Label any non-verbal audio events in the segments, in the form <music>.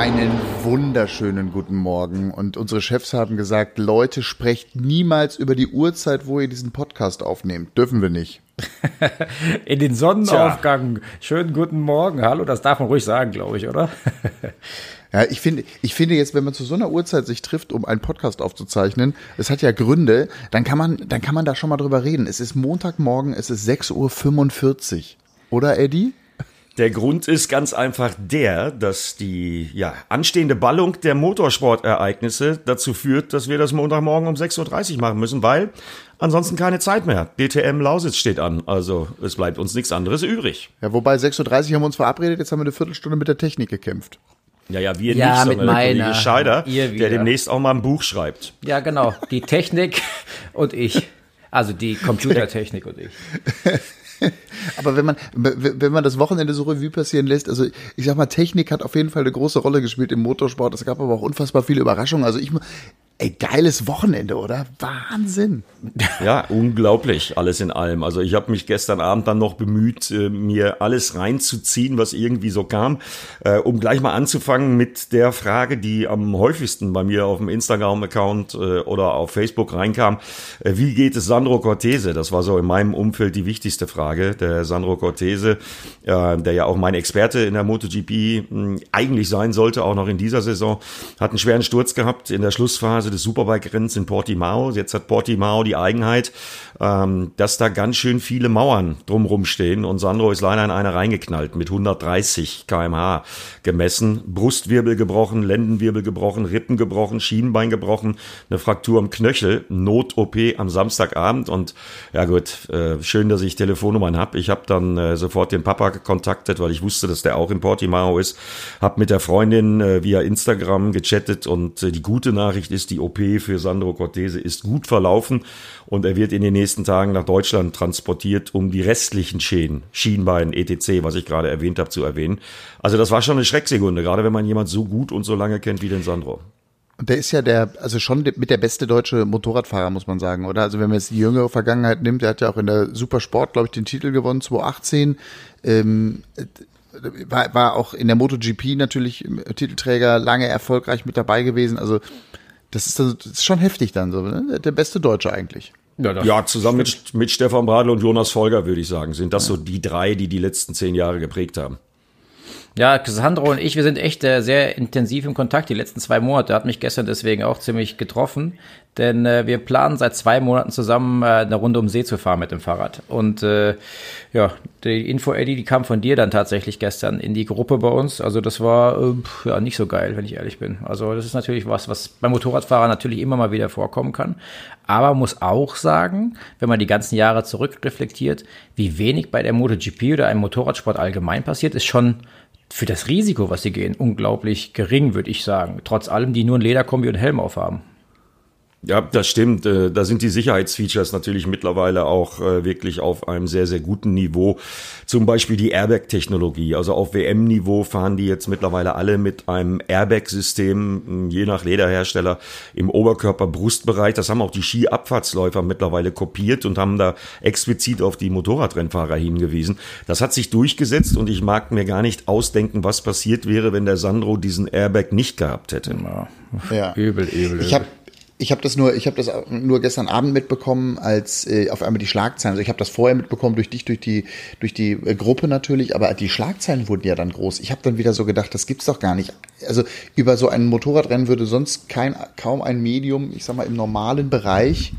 Einen wunderschönen guten Morgen. Und unsere Chefs haben gesagt, Leute, sprecht niemals über die Uhrzeit, wo ihr diesen Podcast aufnehmt. Dürfen wir nicht. <laughs> In den Sonnenaufgang. Tja. Schönen guten Morgen. Hallo, das darf man ruhig sagen, glaube ich, oder? <laughs> Ja, ich finde, ich finde jetzt, wenn man zu so einer Uhrzeit sich trifft, um einen Podcast aufzuzeichnen, es hat ja Gründe, dann kann man, dann kann man da schon mal drüber reden. Es ist Montagmorgen, es ist 6.45 Uhr. Oder, Eddie? Der Grund ist ganz einfach der, dass die ja, anstehende Ballung der Motorsportereignisse dazu führt, dass wir das Montagmorgen um 6.30 Uhr machen müssen, weil ansonsten keine Zeit mehr. DTM Lausitz steht an, also es bleibt uns nichts anderes übrig. Ja, wobei 6.30 Uhr haben wir uns verabredet, jetzt haben wir eine Viertelstunde mit der Technik gekämpft. Ja, ja, wir ja, nicht, mit sondern meiner, der Kollege Scheider, der demnächst auch mal ein Buch schreibt. Ja, genau. Die Technik und ich. Also die Computertechnik und ich. <laughs> <laughs> Aber wenn man, wenn man das Wochenende so Revue passieren lässt, also ich sag mal, Technik hat auf jeden Fall eine große Rolle gespielt im Motorsport. Es gab aber auch unfassbar viele Überraschungen. Also ich, Ey, geiles Wochenende, oder? Wahnsinn. Ja, unglaublich, alles in allem. Also ich habe mich gestern Abend dann noch bemüht, äh, mir alles reinzuziehen, was irgendwie so kam, äh, um gleich mal anzufangen mit der Frage, die am häufigsten bei mir auf dem Instagram-Account äh, oder auf Facebook reinkam. Wie geht es Sandro Cortese? Das war so in meinem Umfeld die wichtigste Frage. Der Sandro Cortese, der ja auch mein Experte in der MotoGP eigentlich sein sollte, auch noch in dieser Saison, hat einen schweren Sturz gehabt in der Schlussphase des Superbike-Rennens in Portimao. Jetzt hat Portimao die Eigenheit, ähm, dass da ganz schön viele Mauern drumrum stehen und Sandro ist leider in eine reingeknallt mit 130 kmh gemessen. Brustwirbel gebrochen, Lendenwirbel gebrochen, Rippen gebrochen, Schienenbein gebrochen, eine Fraktur am Knöchel, Not-OP am Samstagabend und ja gut, äh, schön, dass ich Telefonnummern habe. Ich habe dann äh, sofort den Papa kontaktet, weil ich wusste, dass der auch in Portimao ist, habe mit der Freundin äh, via Instagram gechattet und äh, die gute Nachricht ist, die OP für Sandro Cortese ist gut verlaufen und er wird in den nächsten Tagen nach Deutschland transportiert, um die restlichen Schäden, Schienbein, etc., was ich gerade erwähnt habe, zu erwähnen. Also das war schon eine Schrecksekunde, gerade wenn man jemand so gut und so lange kennt wie den Sandro. Der ist ja der, also schon mit der beste deutsche Motorradfahrer, muss man sagen, oder? Also wenn man jetzt die jüngere Vergangenheit nimmt, der hat ja auch in der Supersport, glaube ich, den Titel gewonnen, 2018. Ähm, war, war auch in der MotoGP natürlich Titelträger, lange erfolgreich mit dabei gewesen. Also das ist, das ist schon heftig dann so, ne? Der beste Deutsche eigentlich. Ja, ja zusammen mit, mit Stefan Bradl und Jonas Folger, würde ich sagen, sind das ja. so die drei, die die letzten zehn Jahre geprägt haben. Ja, Sandro und ich, wir sind echt äh, sehr intensiv im Kontakt die letzten zwei Monate. Hat mich gestern deswegen auch ziemlich getroffen, denn äh, wir planen seit zwei Monaten zusammen äh, eine Runde um See zu fahren mit dem Fahrrad. Und äh, ja, die Info, Eddie, die kam von dir dann tatsächlich gestern in die Gruppe bei uns. Also das war äh, ja nicht so geil, wenn ich ehrlich bin. Also das ist natürlich was, was beim Motorradfahrer natürlich immer mal wieder vorkommen kann. Aber muss auch sagen, wenn man die ganzen Jahre zurückreflektiert, wie wenig bei der MotoGP oder einem Motorradsport allgemein passiert, ist schon für das Risiko, was sie gehen, unglaublich gering, würde ich sagen. Trotz allem, die nur ein Lederkombi und Helm aufhaben. Ja, das stimmt. Äh, da sind die Sicherheitsfeatures natürlich mittlerweile auch äh, wirklich auf einem sehr, sehr guten Niveau. Zum Beispiel die Airbag-Technologie. Also auf WM-Niveau fahren die jetzt mittlerweile alle mit einem Airbag-System, je nach Lederhersteller, im Oberkörper-Brustbereich. Das haben auch die Skiabfahrtsläufer mittlerweile kopiert und haben da explizit auf die Motorradrennfahrer hingewiesen. Das hat sich durchgesetzt und ich mag mir gar nicht ausdenken, was passiert wäre, wenn der Sandro diesen Airbag nicht gehabt hätte. Ja. Übel, übel, übel. Ich habe ich habe das nur, ich habe das nur gestern Abend mitbekommen, als äh, auf einmal die Schlagzeilen. Also ich habe das vorher mitbekommen durch dich, durch die, durch die äh, Gruppe natürlich, aber die Schlagzeilen wurden ja dann groß. Ich habe dann wieder so gedacht, das gibt's doch gar nicht. Also über so ein Motorradrennen würde sonst kein, kaum ein Medium, ich sag mal im normalen Bereich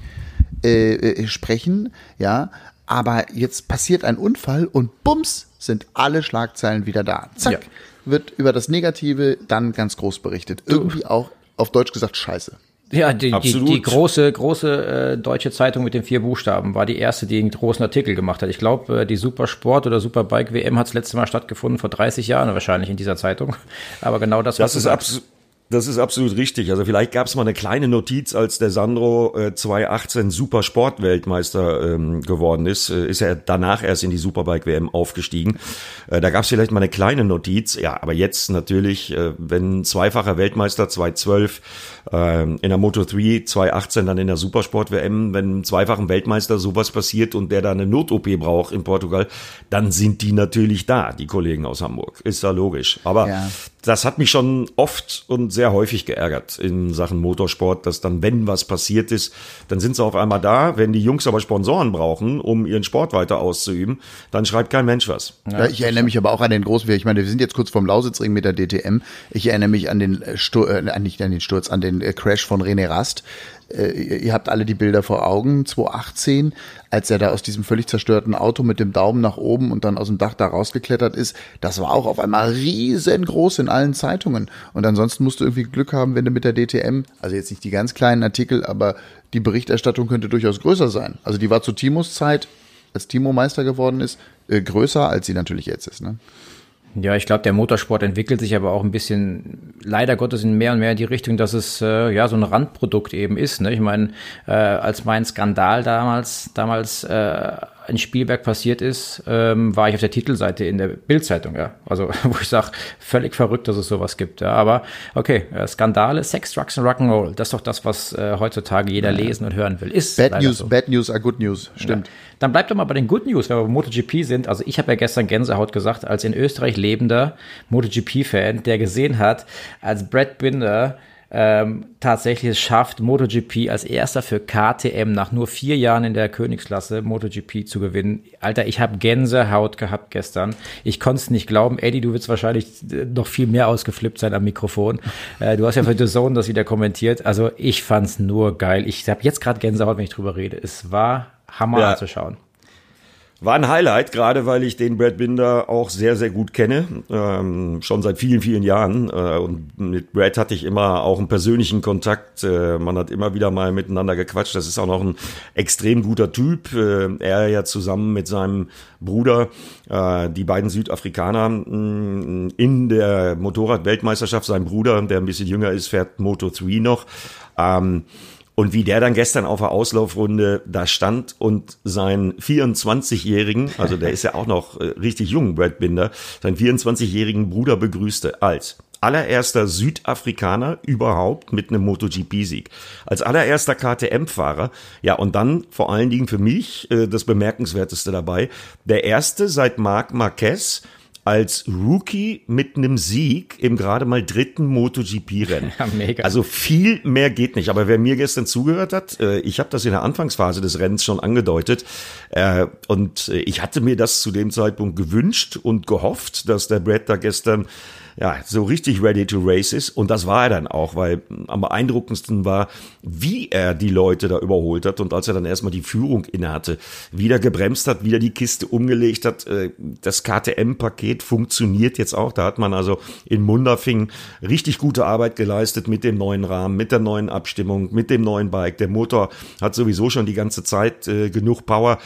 äh, äh, sprechen, ja. Aber jetzt passiert ein Unfall und bums sind alle Schlagzeilen wieder da. Zack, ja. wird über das Negative dann ganz groß berichtet. Irgendwie auch auf Deutsch gesagt Scheiße. Ja, die, die, die, große, große äh, deutsche Zeitung mit den vier Buchstaben war die erste, die einen großen Artikel gemacht hat. Ich glaube, äh, die Supersport oder Superbike WM hat das letzte Mal stattgefunden vor 30 Jahren wahrscheinlich in dieser Zeitung. <laughs> Aber genau das, das ist absolut Das ist absolut richtig. Also vielleicht gab es mal eine kleine Notiz, als der Sandro äh, 2018 Super Sportweltmeister ähm, geworden ist, äh, ist er danach erst in die Superbike WM aufgestiegen. Äh, da gab es vielleicht mal eine kleine Notiz. Ja, aber jetzt natürlich, äh, wenn zweifacher Weltmeister 2012 äh, in der Moto 3, 2018 dann in der Supersport WM, wenn zweifachen Weltmeister sowas passiert und der da eine Not-OP braucht in Portugal, dann sind die natürlich da, die Kollegen aus Hamburg. Ist da logisch. Aber ja das hat mich schon oft und sehr häufig geärgert in Sachen Motorsport, dass dann, wenn was passiert ist, dann sind sie auf einmal da. Wenn die Jungs aber Sponsoren brauchen, um ihren Sport weiter auszuüben, dann schreibt kein Mensch was. Ja, ich erinnere mich aber auch an den großen, ich meine, wir sind jetzt kurz vorm Lausitzring mit der DTM. Ich erinnere mich an den Sturz, äh, nicht an den Sturz, an den äh, Crash von René Rast äh, ihr habt alle die Bilder vor Augen, 2018, als er da aus diesem völlig zerstörten Auto mit dem Daumen nach oben und dann aus dem Dach da rausgeklettert ist, das war auch auf einmal riesengroß in allen Zeitungen. Und ansonsten musst du irgendwie Glück haben, wenn du mit der DTM, also jetzt nicht die ganz kleinen Artikel, aber die Berichterstattung könnte durchaus größer sein. Also die war zu Timos Zeit, als Timo Meister geworden ist, äh, größer, als sie natürlich jetzt ist. Ne? Ja, ich glaube, der Motorsport entwickelt sich aber auch ein bisschen, leider Gottes, in mehr und mehr in die Richtung, dass es äh, ja so ein Randprodukt eben ist. Ne? Ich meine, äh, als mein Skandal damals, damals äh, in Spielberg passiert ist, ähm, war ich auf der Titelseite in der Bildzeitung, ja. Also, <laughs> wo ich sage, völlig verrückt, dass es sowas gibt. Ja. Aber okay, äh, Skandale, Sex, Drugs und Rock'n'Roll, das ist doch das, was äh, heutzutage jeder lesen und hören will. Ist Bad News, so. Bad News are Good News, stimmt. Ja. Dann bleibt doch mal bei den Good News, wenn wir MotoGP sind. Also ich habe ja gestern Gänsehaut gesagt, als in Österreich lebender MotoGP-Fan, der gesehen hat, als Brad Binder ähm, tatsächlich es schafft, MotoGP als erster für KTM nach nur vier Jahren in der Königsklasse MotoGP zu gewinnen. Alter, ich habe Gänsehaut gehabt gestern. Ich konnte es nicht glauben. Eddie, du wirst wahrscheinlich äh, noch viel mehr ausgeflippt sein am Mikrofon. Äh, du hast ja für The Zone das wieder kommentiert. Also ich fand's nur geil. Ich habe jetzt gerade Gänsehaut, wenn ich drüber rede. Es war Hammer ja. anzuschauen. War ein Highlight, gerade weil ich den Brad Binder auch sehr, sehr gut kenne, ähm, schon seit vielen, vielen Jahren. Äh, und mit Brad hatte ich immer auch einen persönlichen Kontakt. Äh, man hat immer wieder mal miteinander gequatscht. Das ist auch noch ein extrem guter Typ. Äh, er ja zusammen mit seinem Bruder, äh, die beiden Südafrikaner mh, mm, in der Motorrad-Weltmeisterschaft. Sein Bruder, der ein bisschen jünger ist, fährt Moto 3 noch. Ähm, und wie der dann gestern auf der Auslaufrunde da stand und seinen 24-jährigen, also der ist ja auch noch äh, richtig jung, Brad Binder, seinen 24-jährigen Bruder begrüßte als allererster Südafrikaner überhaupt mit einem MotoGP-Sieg. Als allererster KTM-Fahrer. Ja, und dann vor allen Dingen für mich äh, das Bemerkenswerteste dabei. Der erste seit Marc Marquez als Rookie mit einem Sieg im gerade mal dritten MotoGP-Rennen. <laughs> Ja, mega. Also viel mehr geht nicht. Aber wer mir gestern zugehört hat, äh, ich habe das in der Anfangsphase des Rennens schon angedeutet äh, und äh, ich hatte mir das zu dem Zeitpunkt gewünscht und gehofft, dass der Brad da gestern ja, so richtig ready to race ist. Und das war er dann auch, weil am beeindruckendsten war, wie er die Leute da überholt hat. Und als er dann erstmal die Führung innehatte, wieder gebremst hat, wieder die Kiste umgelegt hat. Äh, das KTM-Paket funktioniert jetzt auch. Da hat man also in Munderfing richtig gute Arbeit geleistet mit dem neuen Rahmen, mit der neuen Abstimmung, mit dem neuen Bike. Der Motor hat sowieso schon die ganze Zeit äh, genug Power.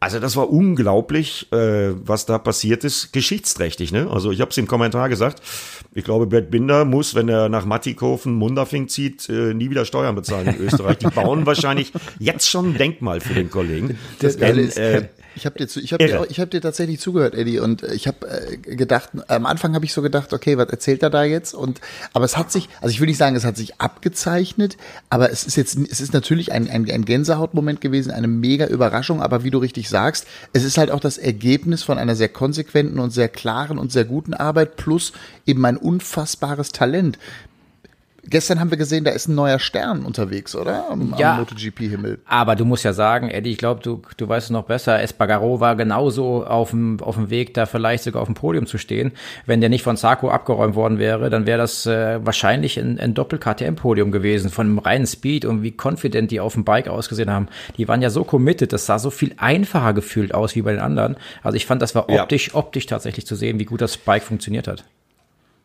Also das war unglaublich, äh, was da passiert ist, geschichtsträchtig. Ne? Also ich habe es im Kommentar gesagt. Ich glaube, Brad Binder muss, wenn er nach Mattikofen Mundafing zieht, äh, nie wieder Steuern bezahlen in Österreich. Die bauen wahrscheinlich jetzt schon ein Denkmal für den Kollegen. Das, Denn, äh, ich habe dir, ich hab dir, ich hab dir tatsächlich zugehört, Eddie, und äh, ich habe äh, gedacht, am Anfang habe ich so gedacht, okay, was erzählt er da jetzt? Und aber es hat sich, also ich will nicht sagen, es hat sich abgezeichnet, aber es ist jetzt, es ist natürlich ein, ein, ein Gänsehautmoment gewesen, eine mega Überraschung, aber wie du richtig sagst, es ist halt auch das Ergebnis von einer sehr konsequenten und sehr klaren und sehr guten Arbeit plus eben ein unfassbares Talent. Gestern haben wir gesehen, da ist ein neuer Stern unterwegs, oder? Am, ja, am MotoGP-Himmel. Aber du musst ja sagen, Eddie, ich glaube, du, du weißt es noch besser, Espargaro war genauso auf dem, auf dem Weg, da vielleicht sogar auf dem Podium zu stehen. Wenn der nicht von Sarko abgeräumt worden wäre, dann wäre das äh, wahrscheinlich ein, ein Doppel-KTM-Podium gewesen, von einem reinen Speed und wie confident die auf dem Bike ausgesehen haben. Die waren ja so committed, das sah so viel einfacher gefühlt aus wie bei den anderen. Also ich fand, das war optisch, ja. optisch tatsächlich zu sehen, wie gut das Bike funktioniert hat.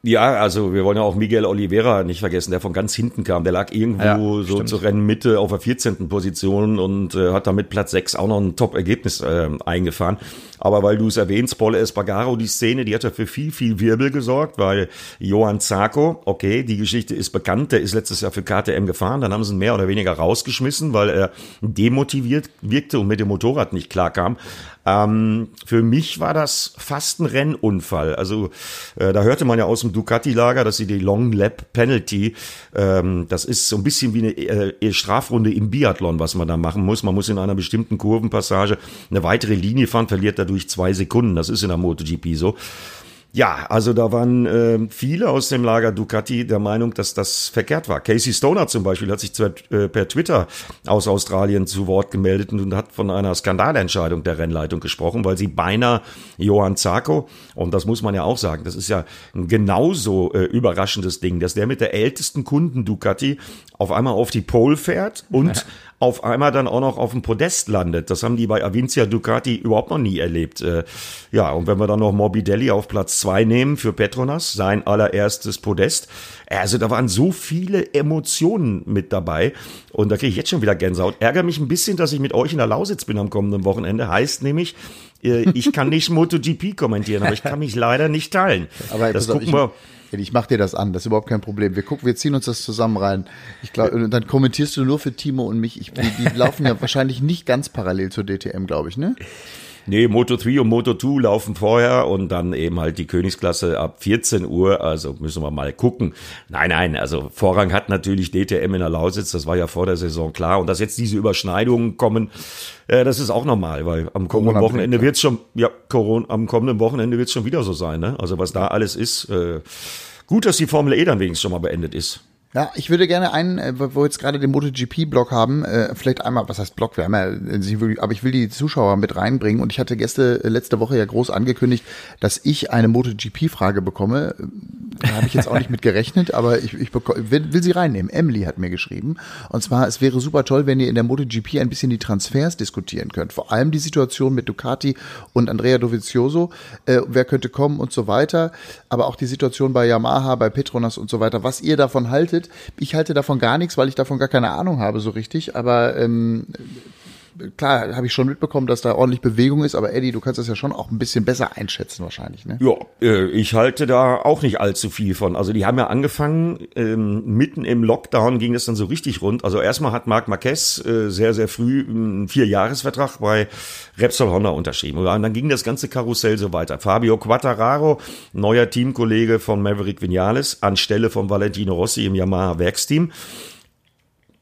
Ja, also wir wollen ja auch Miguel Oliveira nicht vergessen, der von ganz hinten kam. Der lag irgendwo ja, so stimmt. zur Rennmitte auf der 14. Position und äh, hat damit Platz 6 auch noch ein Top-Ergebnis äh, eingefahren. Aber weil du es erwähnst, Paul Espargaro, die Szene, die hat ja für viel, viel Wirbel gesorgt, weil Johann Zarco, okay, die Geschichte ist bekannt, der ist letztes Jahr für KTM gefahren, dann haben sie ihn mehr oder weniger rausgeschmissen, weil er demotiviert wirkte und mit dem Motorrad nicht klarkam. Ähm, für mich war das fast ein Rennunfall. Also äh, da hörte man ja aus dem Ducati-Lager, dass sie die Long Lap Penalty, ähm, das ist so ein bisschen wie eine äh, Strafrunde im Biathlon, was man da machen muss. Man muss in einer bestimmten Kurvenpassage eine weitere Linie fahren, verliert dadurch zwei Sekunden. Das ist in der MotoGP so. Ja, also da waren äh, viele aus dem Lager Ducati der Meinung, dass das verkehrt war. Casey Stoner zum Beispiel hat sich zwar, äh, per Twitter aus Australien zu Wort gemeldet und hat von einer Skandalentscheidung der Rennleitung gesprochen, weil sie beinahe Johann Zarco, und das muss man ja auch sagen, das ist ja ein genauso äh, überraschendes Ding, dass der mit der ältesten Kunden Ducati auf einmal auf die Pole fährt und <laughs> auf einmal dann auch noch auf dem Podest landet. Das haben die bei Avincia Ducati überhaupt noch nie erlebt. Äh, ja, und wenn wir dann noch Morbidelli auf Platz zwei nehmen für Petronas, sein allererstes Podest. Also da waren so viele Emotionen mit dabei. Und da kriege ich jetzt schon wieder Gänsehaut. Ärgere mich ein bisschen, dass ich mit euch in der Lausitz bin am kommenden Wochenende. Heißt nämlich, äh, ich kann nicht <laughs> MotoGP kommentieren, aber ich kann mich leider nicht teilen. Aber das gucken wir. Ich mach dir das an, das ist überhaupt kein Problem. Wir gucken, wir ziehen uns das zusammen rein. Ich glaube, dann kommentierst du nur für Timo und mich. Ich, die, die laufen ja <laughs> wahrscheinlich nicht ganz parallel zur DTM, glaube ich, ne? Nee, Moto 3 und Moto 2 laufen vorher und dann eben halt die Königsklasse ab 14 Uhr. Also müssen wir mal gucken. Nein, nein, also Vorrang hat natürlich DTM in der Lausitz. Das war ja vor der Saison klar. Und dass jetzt diese Überschneidungen kommen, äh, das ist auch normal, weil am kommenden Wochenende wird's schon, ja, Corona, am kommenden Wochenende wird's schon wieder so sein. Ne? Also was da alles ist, äh, gut, dass die Formel E dann wenigstens schon mal beendet ist. Ja, ich würde gerne einen, äh, wo wir jetzt gerade den MotoGP-Blog haben, äh, vielleicht einmal, was heißt Blog, wir haben ja, äh, aber ich will die Zuschauer mit reinbringen und ich hatte gestern letzte Woche ja groß angekündigt, dass ich eine MotoGP-Frage bekomme. Da habe ich jetzt auch nicht mit gerechnet, aber ich, ich will, will sie reinnehmen. Emily hat mir geschrieben. Und zwar, es wäre super toll, wenn ihr in der MotoGP ein bisschen die Transfers diskutieren könnt. Vor allem die Situation mit Ducati und Andrea Dovizioso. Äh, wer könnte kommen und so weiter. Aber auch die Situation bei Yamaha, bei Petronas und so weiter. Was ihr davon haltet. Ich halte davon gar nichts, weil ich davon gar keine Ahnung habe so richtig. Aber ähm, klar, habe ich schon mitbekommen, dass da ordentlich Bewegung ist, aber Eddie, du kannst das ja schon auch ein bisschen besser einschätzen wahrscheinlich, ne? Ja, äh, ich halte da auch nicht allzu viel von. Also die haben ja angefangen, ähm, mitten im Lockdown ging das dann so richtig rund. Also erstmal hat Marc Marquez äh, sehr, sehr früh einen Vierjahresvertrag bei Repsol Honda unterschrieben. Und dann ging das ganze Karussell so weiter. Fabio Quattararo, neuer Teamkollege von Maverick Vinales, anstelle von Valentino Rossi im Yamaha Werksteam.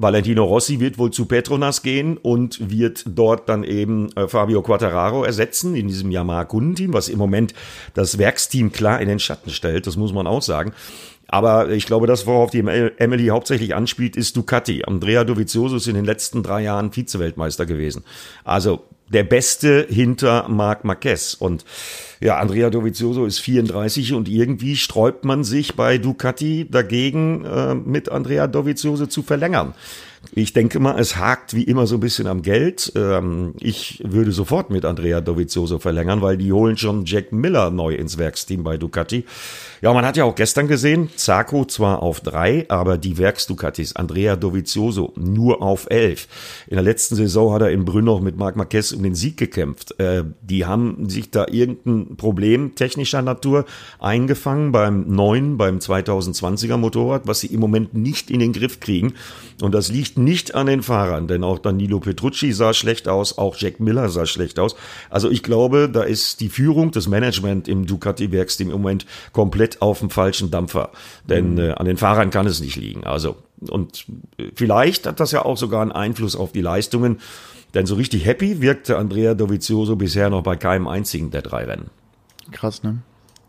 Valentino Rossi wird wohl zu Petronas gehen und wird dort dann eben äh, Fabio Quattararo ersetzen in diesem Yamaha-Kundenteam, was im Moment das Werksteam klar in den Schatten stellt, das muss man auch sagen. Aber ich glaube, das, worauf die Emily hauptsächlich anspielt, ist Ducati. Andrea Dovizioso ist in den letzten drei Jahren Vize-Weltmeister gewesen. Also der Beste hinter Marc Marquez. Und ja, Andrea Dovizioso ist 34 und irgendwie sträubt man sich bei Ducati dagegen, äh, mit Andrea Dovizioso zu verlängern. Ich denke mal, es hakt wie immer so ein bisschen am Geld. Ähm, ich würde sofort mit Andrea Dovizioso verlängern, weil die holen schon Jack Miller neu ins Werksteam bei Ducati. Ja, man hat ja auch gestern gesehen, Zarco zwar auf drei, aber die Werksducatis, Andrea Dovizioso nur auf elf. In der letzten Saison hat er in Brünn noch mit Marc Marquez um den Sieg gekämpft. Äh, die haben sich da irgendein Problem technischer Natur eingefangen beim neuen, beim 2020er Motorrad, was sie im Moment nicht in den Griff kriegen. Und das liegt nicht an den Fahrern, denn auch Danilo Petrucci sah schlecht aus, auch Jack Miller sah schlecht aus. Also ich glaube, da ist die Führung, des Management im Ducati-Werksteam im Moment komplett auf dem falschen Dampfer. Denn mhm. äh, an den Fahrern kann es nicht liegen. Also, und äh, vielleicht hat das ja auch sogar einen Einfluss auf die Leistungen. Denn so richtig happy wirkte Andrea Dovizioso bisher noch bei keinem einzigen der drei Rennen. Krass, ne?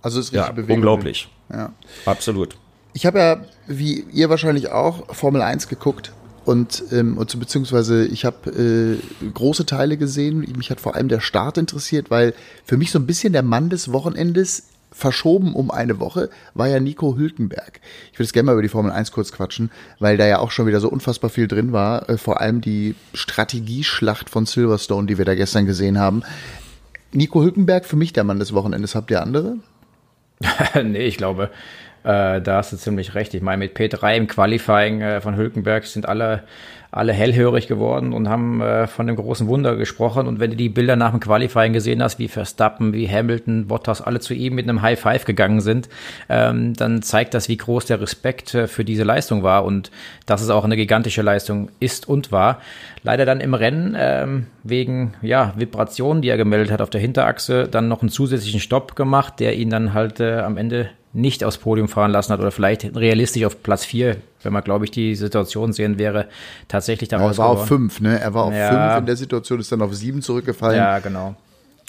Also es ist richtig ja, Bewegung. Unglaublich. Ja. Absolut. Ich habe ja, wie ihr wahrscheinlich auch, Formel 1 geguckt und, ähm, und beziehungsweise ich habe äh, große Teile gesehen. Mich hat vor allem der Start interessiert, weil für mich so ein bisschen der Mann des Wochenendes verschoben um eine Woche war ja Nico Hülkenberg. Ich würde es gerne mal über die Formel 1 kurz quatschen, weil da ja auch schon wieder so unfassbar viel drin war. Äh, vor allem die Strategieschlacht von Silverstone, die wir da gestern gesehen haben. Nico Hülkenberg, für mich der Mann des Wochenendes. Habt ihr andere? <laughs> nee, ich glaube, Äh, da hast du ziemlich recht. Ich meine, mit P3 im Qualifying äh, von Hülkenberg sind alle alle hellhörig geworden und haben äh, von dem großen Wunder gesprochen. Und wenn du die Bilder nach dem Qualifying gesehen hast, wie Verstappen, wie Hamilton, Bottas alle zu ihm mit einem High Five gegangen sind, ähm, dann zeigt das, wie groß der Respekt äh, für diese Leistung war und dass es auch eine gigantische Leistung ist und war. Leider dann im Rennen ähm, wegen ja, Vibrationen, die er gemeldet hat auf der Hinterachse, dann noch einen zusätzlichen Stopp gemacht, der ihn dann halt äh, am Ende nicht aufs Podium fahren lassen hat oder vielleicht realistisch auf Platz 4, wenn man, glaube ich, die Situation sehen wäre, tatsächlich daraus. Er war auf 5, ne? Er war auf 5 ja. in der Situation, ist dann auf 7 zurückgefallen. Ja, genau.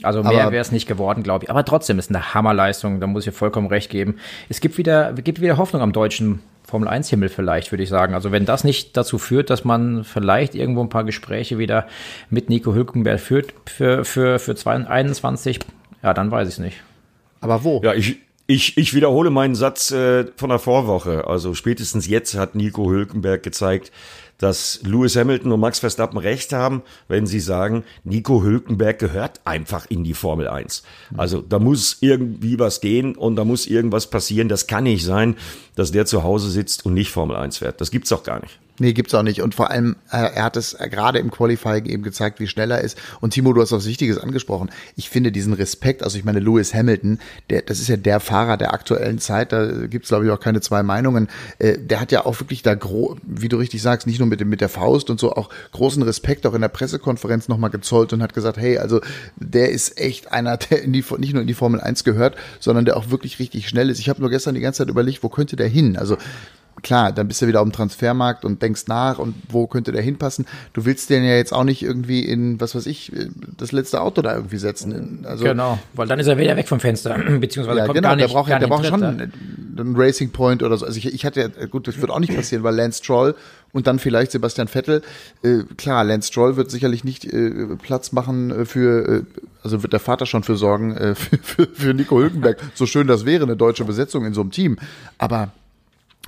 Also mehr wäre es nicht geworden, glaube ich. Aber trotzdem ist eine Hammerleistung, da muss ich vollkommen recht geben. Es gibt wieder, gibt wieder Hoffnung am deutschen Formel 1 Himmel vielleicht, würde ich sagen. Also wenn das nicht dazu führt, dass man vielleicht irgendwo ein paar Gespräche wieder mit Nico Hülkenberg führt für, für, für 2021, ja, dann weiß ich es nicht. Aber wo? Ja, ich, ich, ich wiederhole meinen Satz äh, von der Vorwoche. Also spätestens jetzt hat Nico Hülkenberg gezeigt, dass Lewis Hamilton und Max Verstappen recht haben, wenn sie sagen, Nico Hülkenberg gehört einfach in die Formel 1. Also da muss irgendwie was gehen und da muss irgendwas passieren. Das kann nicht sein, dass der zu Hause sitzt und nicht Formel 1 fährt. Das gibt's doch gar nicht. Nee, gibt's auch nicht. Und vor allem, äh, er hat es äh, gerade im Qualifying eben gezeigt, wie schnell er ist. Und Timo, du hast was Wichtiges angesprochen. Ich finde diesen Respekt, also ich meine, Lewis Hamilton, der, das ist ja der Fahrer der aktuellen Zeit, da gibt's glaube ich auch keine zwei Meinungen. Äh, der hat ja auch wirklich da, gro wie du richtig sagst, nicht nur mit, dem, mit der Faust und so, auch großen Respekt auch in der Pressekonferenz nochmal gezollt und hat gesagt, hey, also der ist echt einer, <laughs> der in die, nicht nur in die Formel 1 gehört, sondern der auch wirklich richtig schnell ist. Ich habe nur gestern die ganze Zeit überlegt, wo könnte der hin? Also klar, dann bist du wieder auf dem Transfermarkt und denkst nach und wo könnte der hinpassen. Du willst den ja jetzt auch nicht irgendwie in, was weiß ich, das letzte Auto da irgendwie setzen. Also, genau, weil dann ist er wieder weg vom Fenster, <clears throat> beziehungsweise ja, kommt genau, gar nicht, der braucht, der braucht schon einen Racing Point oder so. Also ich, ich hatte ja, gut, das wird auch nicht passieren, weil Lance Stroll und dann vielleicht Sebastian Vettel. Äh, klar, Lance Stroll wird sicherlich nicht äh, Platz machen äh, für, äh, also wird der Vater schon für sorgen, äh, <laughs> für, für, für Nico Hülkenberg. So schön das wäre, eine deutsche Besetzung in so einem Team. Aber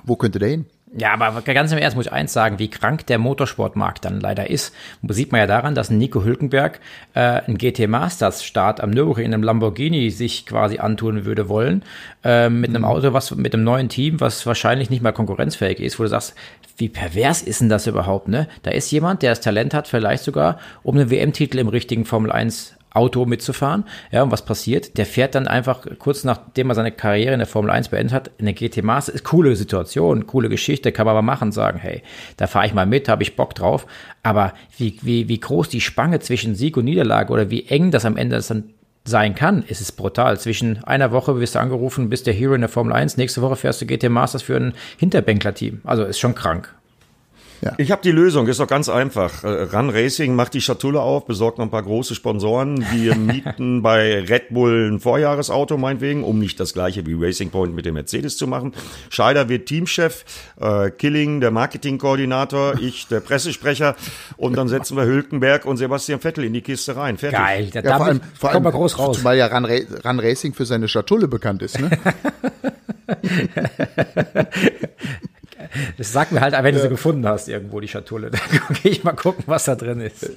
wo könnte der hin? Ja, aber ganz im Ernst muss ich eins sagen, wie krank der Motorsportmarkt dann leider ist. Sieht man ja daran, dass Nico Hülkenberg äh, einen GT Masters Start am Nürburgring in einem Lamborghini sich quasi antun würde wollen, äh, mit einem mhm. Auto, was mit einem neuen Team, was wahrscheinlich nicht mal konkurrenzfähig ist, wo du sagst, wie pervers ist denn das überhaupt, ne? Da ist jemand, der das Talent hat, vielleicht sogar, um einen WM-Titel im richtigen Formel 1 Auto mitzufahren. Ja, und was passiert? Der fährt dann einfach kurz nachdem er seine Karriere in der Formel 1 beendet hat, in der GT Master. Ist coole Situation, coole Geschichte, kann man mal machen, sagen, hey, da fahre ich mal mit, habe ich Bock drauf. Aber wie, wie, wie groß die Spange zwischen Sieg und Niederlage oder wie eng das am Ende dann sein kann, ist es brutal. Zwischen einer Woche wirst du angerufen, bist der Hero in der Formel 1, nächste Woche fährst du GT Masters für ein Hinterbänkler-Team. Also ist schon krank. Ja. Ich habe die Lösung, ist doch ganz einfach. Äh, Run Racing macht die Schatulle auf, besorgt noch ein paar große Sponsoren. Wir <laughs> mieten bei Red Bull ein Vorjahresauto meinetwegen, um nicht das gleiche wie Racing Point mit dem Mercedes zu machen. Scheider wird Teamchef, äh, Killing der Marketingkoordinator, <laughs> ich der Pressesprecher und dann setzen wir Hülkenberg und Sebastian Vettel in die Kiste rein. Fertig. Geil, ja, ja, vor allem, vor allem groß raus. Weil ja Run, Run Racing für seine Schatulle bekannt ist. Ne? <laughs> Das sag mir halt, wenn du sie gefunden hast, irgendwo die Schatulle. <laughs> Dann gehe ich mal gucken, was da drin ist.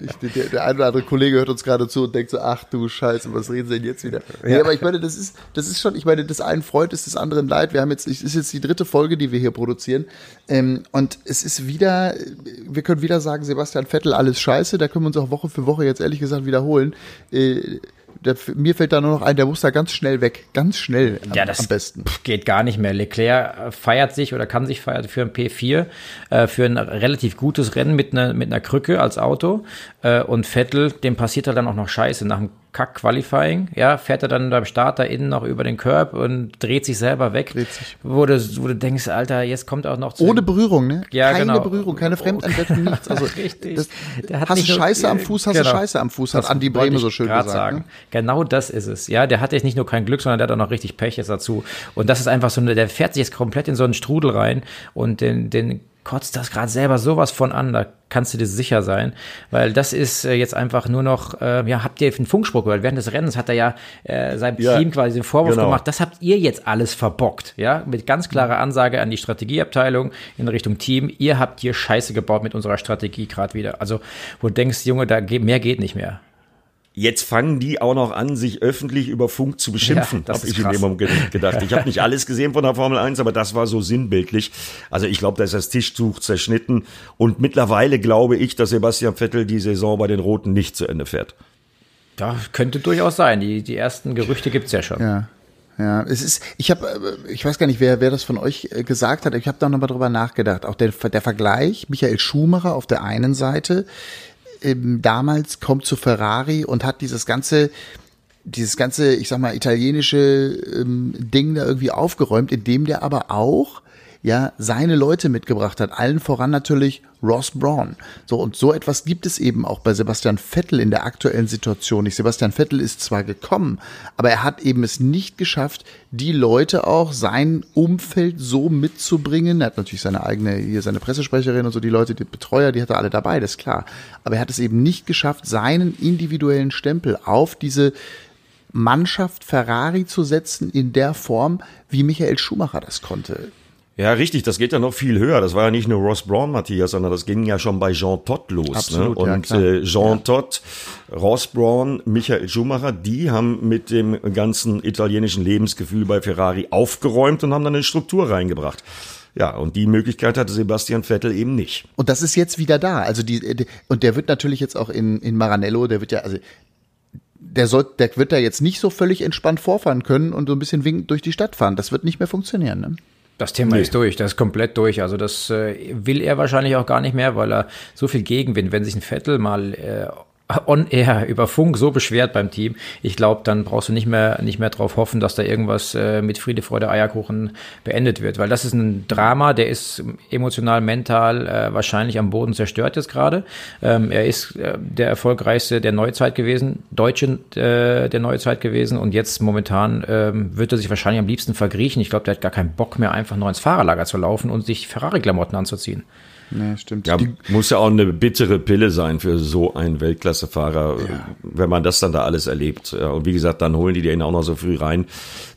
Ich, der, der eine oder andere Kollege hört uns gerade zu und denkt so, ach du Scheiße, was reden sie denn jetzt wieder? Ja. Nee, aber ich meine, das ist, das ist schon, ich meine, das einen freut, ist das anderen leid. Wir haben jetzt, es ist jetzt die dritte Folge, die wir hier produzieren. Ähm, und es ist wieder, wir können wieder sagen, Sebastian Vettel, alles scheiße. Da können wir uns auch Woche für Woche jetzt ehrlich gesagt wiederholen. Äh, der, mir fällt da nur noch ein, der muss da ganz schnell weg. Ganz schnell am, ja, das am besten. Geht gar nicht mehr. Leclerc äh, feiert sich oder kann sich feiern für ein P4, äh, für ein relativ gutes Rennen mit einer, mit einer Krücke als Auto. Äh, und Vettel, dem passiert halt dann auch noch Scheiße. Nach dem Kack-Qualifying, ja, fährt er dann beim Start da innen noch über den Curb und dreht sich selber weg. Dreht sich. Wo, du, wo du denkst, Alter, jetzt kommt auch noch zu. Ohne Berührung, ne? Ja, keine genau. Berührung, keine Fremdanwendung, <laughs> nichts. Also, Richtig. Das, hast du Scheiße am Fuß, hast genau. du Scheiße am Fuß, hat Andi Breme so schön gesagt. Sagen. Ne? Genau das ist es. Ja, der hat jetzt nicht nur kein Glück, sondern der hat auch noch richtig Pech jetzt dazu. Und das ist einfach so, der fährt sich jetzt komplett in so einen Strudel rein und den, den kotzt das gerade selber sowas von an, da kannst du dir sicher sein, weil das ist äh, jetzt einfach nur noch, äh, ja, habt ihr einen Funkspruch gehört, während des Rennens hat er ja äh, seinem ja, Team quasi den Vorwurf genau. gemacht, das habt ihr jetzt alles verbockt, ja, mit ganz klarer Ansage an die Strategieabteilung in Richtung Team, ihr habt hier Scheiße gebaut mit unserer Strategie gerade wieder, also wo du denkst, Junge, da geht, mehr geht nicht mehr. Jetzt fangen die auch noch an, sich öffentlich über Funk zu beschimpfen, ja, habe ich krass. in dem Moment gedacht. Ich habe nicht alles gesehen von der Formel 1, aber das war so sinnbildlich. Also ich glaube, da ist das Tischtuch zerschnitten und mittlerweile glaube ich, dass Sebastian Vettel die Saison bei den Roten nicht zu Ende fährt. Ja, könnte durchaus sein. Die, die ersten Gerüchte gibt's ja schon. Ja. Ja, es ist, ich habe, äh, ich weiß gar nicht, wer, wer das von euch äh, gesagt hat, ich habe da nochmal drüber nachgedacht. Auch der, der Vergleich, Michael Schumacher auf der einen Seite, ähm, damals kommt zu Ferrari und hat dieses ganze, dieses ganze, ich sag mal, italienische ähm, Ding da irgendwie aufgeräumt, indem der aber auch ja seine Leute mitgebracht hat. Allen voran natürlich Ross Braun. So und so etwas gibt es eben auch bei Sebastian Vettel in der aktuellen Situation nicht. Sebastian Vettel ist zwar gekommen, aber er hat eben es nicht geschafft, die Leute auch sein Umfeld so mitzubringen. Er hat natürlich seine eigene hier seine Pressesprecherin und so die Leute, die Betreuer, die hat er alle dabei, das ist klar. Aber er hat es eben nicht geschafft, seinen individuellen Stempel auf diese Mannschaft Ferrari zu setzen in der Form, wie Michael Schumacher das konnte. Ja, richtig, das geht ja noch viel höher. Das war ja nicht nur Ross Braun, Matthias, sondern das ging ja schon bei Jean Todt los. Ne? Absolut, ne? Und ja, äh, Jean ja. Todt, Ross Braun, Michael Schumacher, die haben mit dem ganzen italienischen Lebensgefühl bei Ferrari aufgeräumt und haben dann eine Struktur reingebracht. Ja, und die Möglichkeit hatte Sebastian Vettel eben nicht. Und das ist jetzt wieder da. Also die, die und der wird natürlich jetzt auch in, in Maranello, der wird ja, also der soll, der wird da jetzt nicht so völlig entspannt vorfahren können und so ein bisschen winkend durch die Stadt fahren. Das wird nicht mehr funktionieren. Ne? Das Thema nee. ist durch, das ist komplett durch. Also das äh, will er wahrscheinlich auch gar nicht mehr, weil er so viel Gegenwind, wenn sich ein Vettel mal äh, on air über Funk so beschwert beim Team. Ich glaube, dann brauchst du nicht mehr nicht mehr drauf hoffen, dass da irgendwas äh, mit Friede, Freude, Eierkuchen beendet wird, weil das ist ein Drama, der ist emotional, mental äh, wahrscheinlich am Boden zerstört jetzt gerade. Ähm, er ist äh, der erfolgreichste der Neuzeit gewesen, Deutsche äh, der Neuzeit gewesen und jetzt momentan ähm, wird er sich wahrscheinlich am liebsten vergriechen. Ich glaube, der hat gar keinen Bock mehr, einfach nur ins Fahrerlager zu laufen und sich Ferrari-Klamotten anzuziehen. Nee, stimmt. Ja, muss ja auch eine bittere Pille sein für so einen Weltklassefahrer, ja. wenn man das dann da alles erlebt. Und wie gesagt, dann holen die den auch noch so früh rein.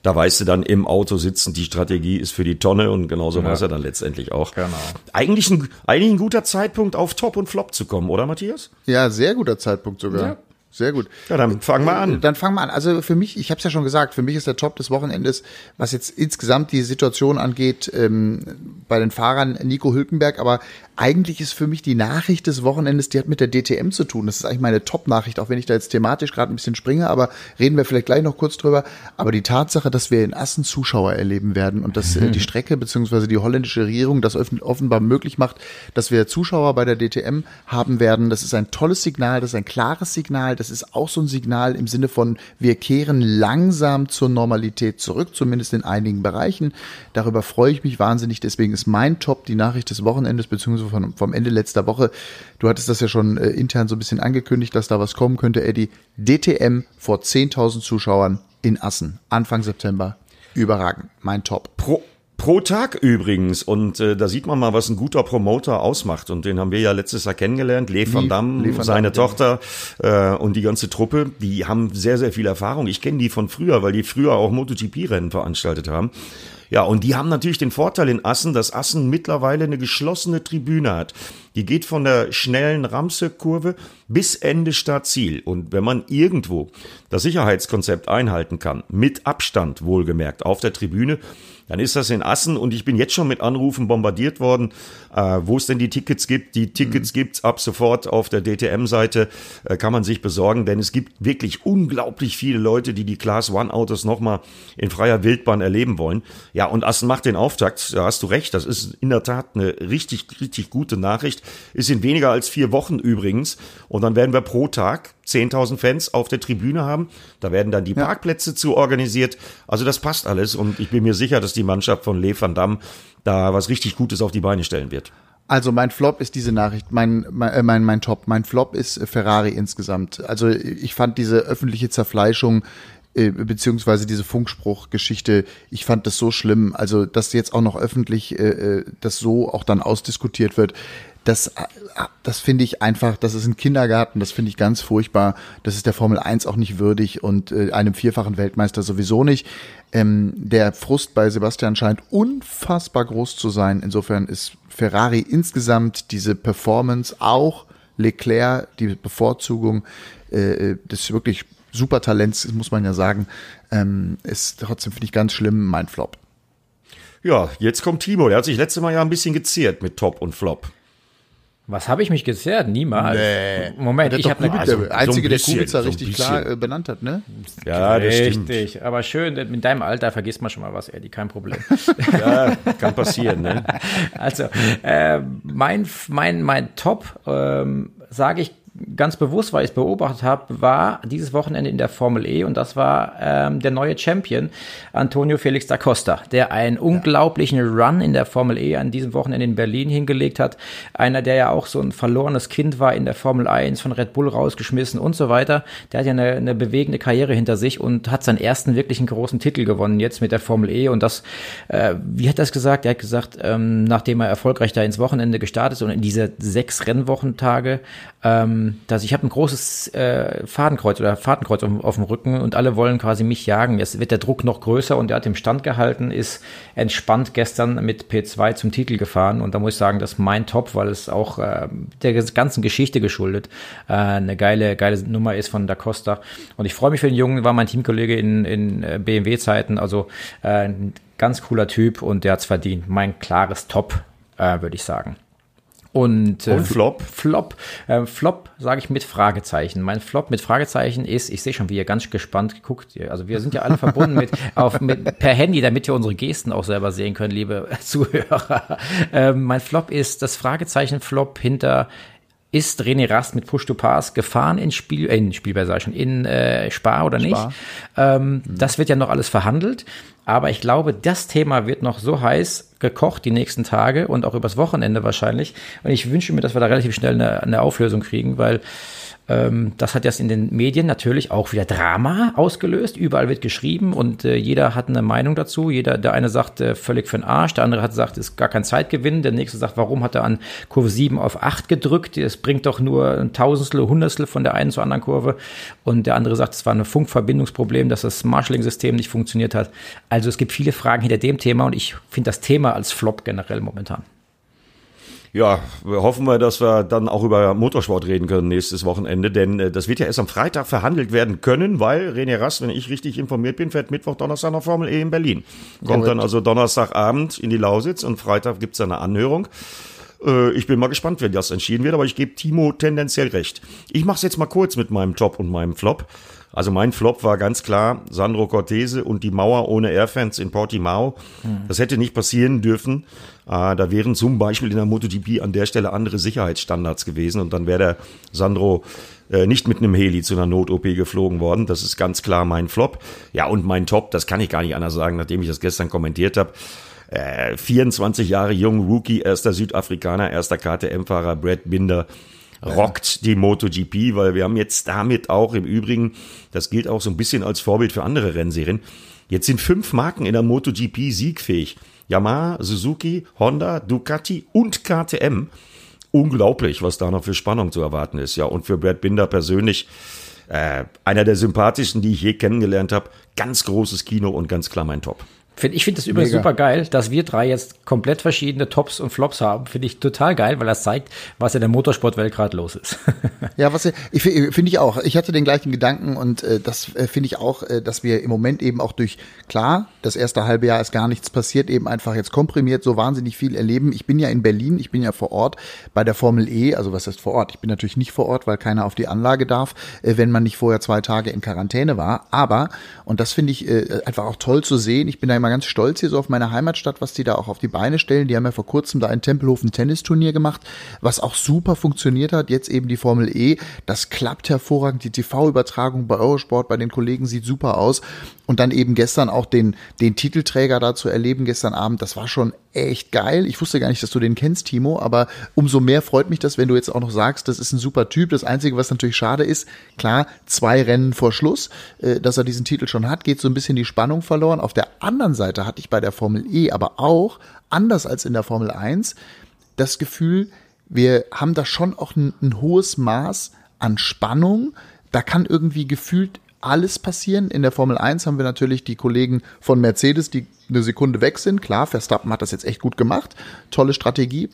Da weißt du dann im Auto sitzen, die Strategie ist für die Tonne und genauso ja. war es ja dann letztendlich auch. Genau. Eigentlich ein, eigentlich ein guter Zeitpunkt, auf Top und Flop zu kommen, oder Matthias? Ja, sehr guter Zeitpunkt sogar. Ja. Sehr gut. Ja, dann fangen wir an. Dann fangen wir an. Also für mich, ich habe es ja schon gesagt, für mich ist der Top des Wochenendes, was jetzt insgesamt die Situation angeht, ähm, bei den Fahrern Nico Hülkenberg. Aber eigentlich ist für mich die Nachricht des Wochenendes, die hat mit der DTM zu tun. Das ist eigentlich meine Top-Nachricht, auch wenn ich da jetzt thematisch gerade ein bisschen springe, aber reden wir vielleicht gleich noch kurz drüber. Aber die Tatsache, dass wir in Assen Zuschauer erleben werden und dass äh, mhm. die Strecke beziehungsweise die holländische Regierung das offenbar möglich macht, dass wir Zuschauer bei der DTM haben werden, das ist ein tolles Signal, das ist ein klares Signal das ist auch so ein Signal im Sinne von, wir kehren langsam zur Normalität zurück, zumindest in einigen Bereichen. Darüber freue ich mich wahnsinnig. Deswegen ist mein Top die Nachricht des Wochenendes, beziehungsweise vom, vom Ende letzter Woche. Du hattest das ja schon äh, intern so ein bisschen angekündigt, dass da was kommen könnte, Eddie. DTM vor 10.000 Zuschauern in Assen, Anfang September. Überragend. Mein Top. Pro Pro Tag übrigens. Und äh, da sieht man mal, was ein guter Promoter ausmacht. Und den haben wir ja letztes Jahr kennengelernt. Lee van Damme, seine Tochter äh, und die ganze Truppe, die haben sehr, sehr viel Erfahrung. Ich kenne die von früher, weil die früher auch MotoGP-Rennen veranstaltet haben. Ja, und die haben natürlich den Vorteil in Assen, dass Assen mittlerweile eine geschlossene Tribüne hat. Die geht von der schnellen Ramse-Kurve bis Ende Startziel. Und wenn man irgendwo das Sicherheitskonzept einhalten kann, mit Abstand wohlgemerkt auf der Tribüne, dann ist das in Assen und ich bin jetzt schon mit Anrufen bombardiert worden, äh, wo es denn die Tickets gibt. Die Tickets mhm. gibt's ab sofort auf der DTM-Seite, äh, kann man sich besorgen, denn es gibt wirklich unglaublich viele Leute, die die Class One Autos nochmal in freier Wildbahn erleben wollen. Ja, und Assen macht den Auftakt, da hast du recht, das ist in der Tat eine richtig, richtig gute Nachricht. Ist in weniger als vier Wochen übrigens und dann werden wir pro Tag 10.000 Fans auf der Tribüne haben. Da werden dann die ja. Parkplätze zu organisiert. Also das passt alles und ich bin mir sicher, dass die Mannschaft von Le van Damme da was richtig Gutes auf die Beine stellen wird. Also mein Flop ist diese Nachricht, mein, mein, äh, mein, mein Top. Mein Flop ist Ferrari insgesamt. Also ich fand diese öffentliche Zerfleischung äh, beziehungsweise diese Funkspruchgeschichte, ich fand das so schlimm. Also dass jetzt auch noch öffentlich äh, äh das so auch dann ausdiskutiert wird das, das finde ich einfach, das ist ein Kindergarten, das finde ich ganz furchtbar. Das ist der Formel 1 auch nicht würdig und äh, einem vierfachen Weltmeister sowieso nicht. Ähm, der Frust bei Sebastian scheint unfassbar groß zu sein. Insofern ist Ferrari insgesamt diese Performance auch Leclerc, die Bevorzugung äh, des wirklich super Talents, muss man ja sagen, ähm, ist trotzdem, finde ich, ganz schlimm, mein Flop. Ja, jetzt kommt Timo. Der hat sich letztes Mal ja ein bisschen geziert mit Top und Flop. Was habe ich mich gezerrt? Niemals. Nee. Moment, ich habe eine also, der einzige, so der Kubica so richtig klar äh, benannt hat, ne? Ja, das stimmt. Richtig, aber schön, mit deinem Alter vergisst man schon mal was, Eddie, kein Problem. <laughs> ja, kann passieren, ne? <laughs> Also, äh, mein, mein, mein Top, ähm, sage ich ganz bewusst, weil ich es beobachtet habe, war dieses Wochenende in der Formel E und das war ähm, der neue Champion Antonio Felix da Costa, der einen ja. unglaublichen Run in der Formel E an diesem Wochenende in Berlin hingelegt hat. Einer, der ja auch so ein verlorenes Kind war in der Formel 1, von Red Bull rausgeschmissen und so weiter. Der hat ja eine, eine bewegende Karriere hinter sich und hat seinen ersten wirklichen großen Titel gewonnen jetzt mit der Formel E und das, äh, wie hat das gesagt? Er hat gesagt, ähm, nachdem er erfolgreich da ins Wochenende gestartet ist und in diese sechs Rennwochentage ähm, dass ich habe ein großes äh, Fadenkreuz oder Fadenkreuz auf, auf, dem Rücken und alle wollen quasi mich jagen. Jetzt wird der Druck noch größer und er hat im Stand gehalten, ist entspannt gestern mit P2 zum Titel gefahren und da muss ich sagen, das ist mein Top, weil es auch äh, der ganzen Geschichte geschuldet äh, eine geile, geile Nummer ist von Da Costa. Und ich freue mich für den Jungen, war mein Teamkollege in, in äh, BMW-Zeiten, also äh, ein ganz cooler Typ und der hat's verdient. Mein klares Top, äh, würde ich sagen. Und, äh, Und Flop? Flop, äh, Flop sage ich mit Fragezeichen. Mein Flop mit Fragezeichen ist, ich sehe schon, wie ihr ganz gespannt guckt. Also wir sind ja alle verbunden mit, <laughs> auf, mit per Handy, damit ihr unsere Gesten auch selber sehen könnt, liebe <laughs> Zuhörer. Ähm, mein Flop ist das Fragezeichen Flop hinter ist René Rast mit Push to Pass gefahren in Spiel, äh, in Spielberg, sag ich schon, in äh, Spa oder nicht? Spa. Ähm, mhm. Das wird ja noch alles verhandelt. Aber ich glaube, das Thema wird noch so heiß gekocht die nächsten Tage und auch übers Wochenende wahrscheinlich. Und ich wünsche mir, dass wir da relativ schnell eine, eine Auflösung kriegen, weil das hat jetzt in den Medien natürlich auch wieder Drama ausgelöst. Überall wird geschrieben und äh, jeder hat eine Meinung dazu. Jeder, der eine sagt äh, völlig für den Arsch, der andere hat gesagt, ist gar kein Zeitgewinn. Der nächste sagt, warum hat er an Kurve 7 auf 8 gedrückt? Es bringt doch nur ein Tausendstel, Hundertstel von der einen zur anderen Kurve. Und der andere sagt, es war ein Funkverbindungsproblem, dass das Marshalling-System nicht funktioniert hat. Also es gibt viele Fragen hinter dem Thema und ich finde das Thema als Flop generell momentan. Ja, hoffen wir, dass wir dann auch über Motorsport reden können nächstes Wochenende, denn äh, das wird ja erst am Freitag verhandelt werden können, weil René Rast, wenn ich richtig informiert bin, fährt Mittwoch, Donnerstag noch Formel E in Berlin. Kommt dann also Donnerstagabend in die Lausitz und Freitag gibt's dann eine Anhörung. Äh, ich bin mal gespannt, wenn das entschieden wird, aber ich gebe Timo tendenziell recht. Ich mache es jetzt mal kurz mit meinem Top und meinem Flop. Also mein Flop war ganz klar Sandro Cortese und die Mauer ohne Airfans in Portimao. Mhm. Das hätte nicht passieren dürfen. Äh, da wären zum Beispiel in der MotoGP an der Stelle andere Sicherheitsstandards gewesen und dann wäre der Sandro äh, nicht mit einem Heli zu einer Not-OP geflogen worden. Das ist ganz klar mein Flop. Ja, und mein Top, das kann ich gar nicht anders sagen, nachdem ich das gestern kommentiert habe. Äh, 24 Jahre jung, Rookie, erster Südafrikaner, erster KTM-Fahrer, Brad Binder rockt die MotoGP, weil wir haben jetzt damit auch im Übrigen, das gilt auch so ein bisschen als Vorbild für andere Rennserien, jetzt sind fünf Marken in der MotoGP siegfähig. Yamaha, Suzuki, Honda, Ducati und KTM. Unglaublich, was da noch für Spannung zu erwarten ist. Ja, und für Brad Binder persönlich äh, einer der sympathischsten, die ich je kennengelernt habe. Ganz großes Kino und ganz klar mein Top. Ich finde das übrigens Mega. super geil, dass wir drei jetzt komplett verschiedene Tops und Flops haben. Finde ich total geil, weil das zeigt, was in der Motorsportwelt gerade los ist. <laughs> ja, was ich finde ich auch. Ich hatte den gleichen Gedanken und äh, das äh, finde ich auch, äh, dass wir im Moment eben auch durch klar, das erste halbe Jahr ist gar nichts passiert, eben einfach jetzt komprimiert so wahnsinnig viel erleben. Ich bin ja in Berlin, ich bin ja vor Ort bei der Formel E, also was heißt vor Ort? Ich bin natürlich nicht vor Ort, weil keiner auf die Anlage darf, äh, wenn man nicht vorher zwei Tage in Quarantäne war. Aber und das finde ich äh, einfach auch toll zu sehen. Ich bin da immer immer ganz stolz hier so auf meine Heimatstadt, was die da auch auf die Beine stellen. Die haben ja vor kurzem da ein Tempelhofen Tennisturnier gemacht, was auch super funktioniert hat. Jetzt eben die Formel E. Das klappt hervorragend. Die TV-Übertragung bei Eurosport bei den Kollegen sieht super aus. Und dann eben gestern auch den, den Titelträger da zu erleben, gestern Abend, das war schon echt geil. Ich wusste gar nicht, dass du den kennst, Timo, aber umso mehr freut mich das, wenn du jetzt auch noch sagst, das ist ein super Typ. Das Einzige, was natürlich schade ist, klar, zwei Rennen vor Schluss, äh, dass er diesen Titel schon hat, geht so ein bisschen die Spannung verloren. Auf der anderen Seite hatte ich bei der Formel E aber auch, anders als in der Formel 1, das Gefühl, wir haben da schon auch ein, ein hohes Maß an Spannung. Da kann irgendwie gefühlt alles passieren. In der Formel 1 haben wir natürlich die Kollegen von Mercedes, die eine Sekunde weg sind. Klar, Verstappen hat das jetzt echt gut gemacht. Tolle Strategie.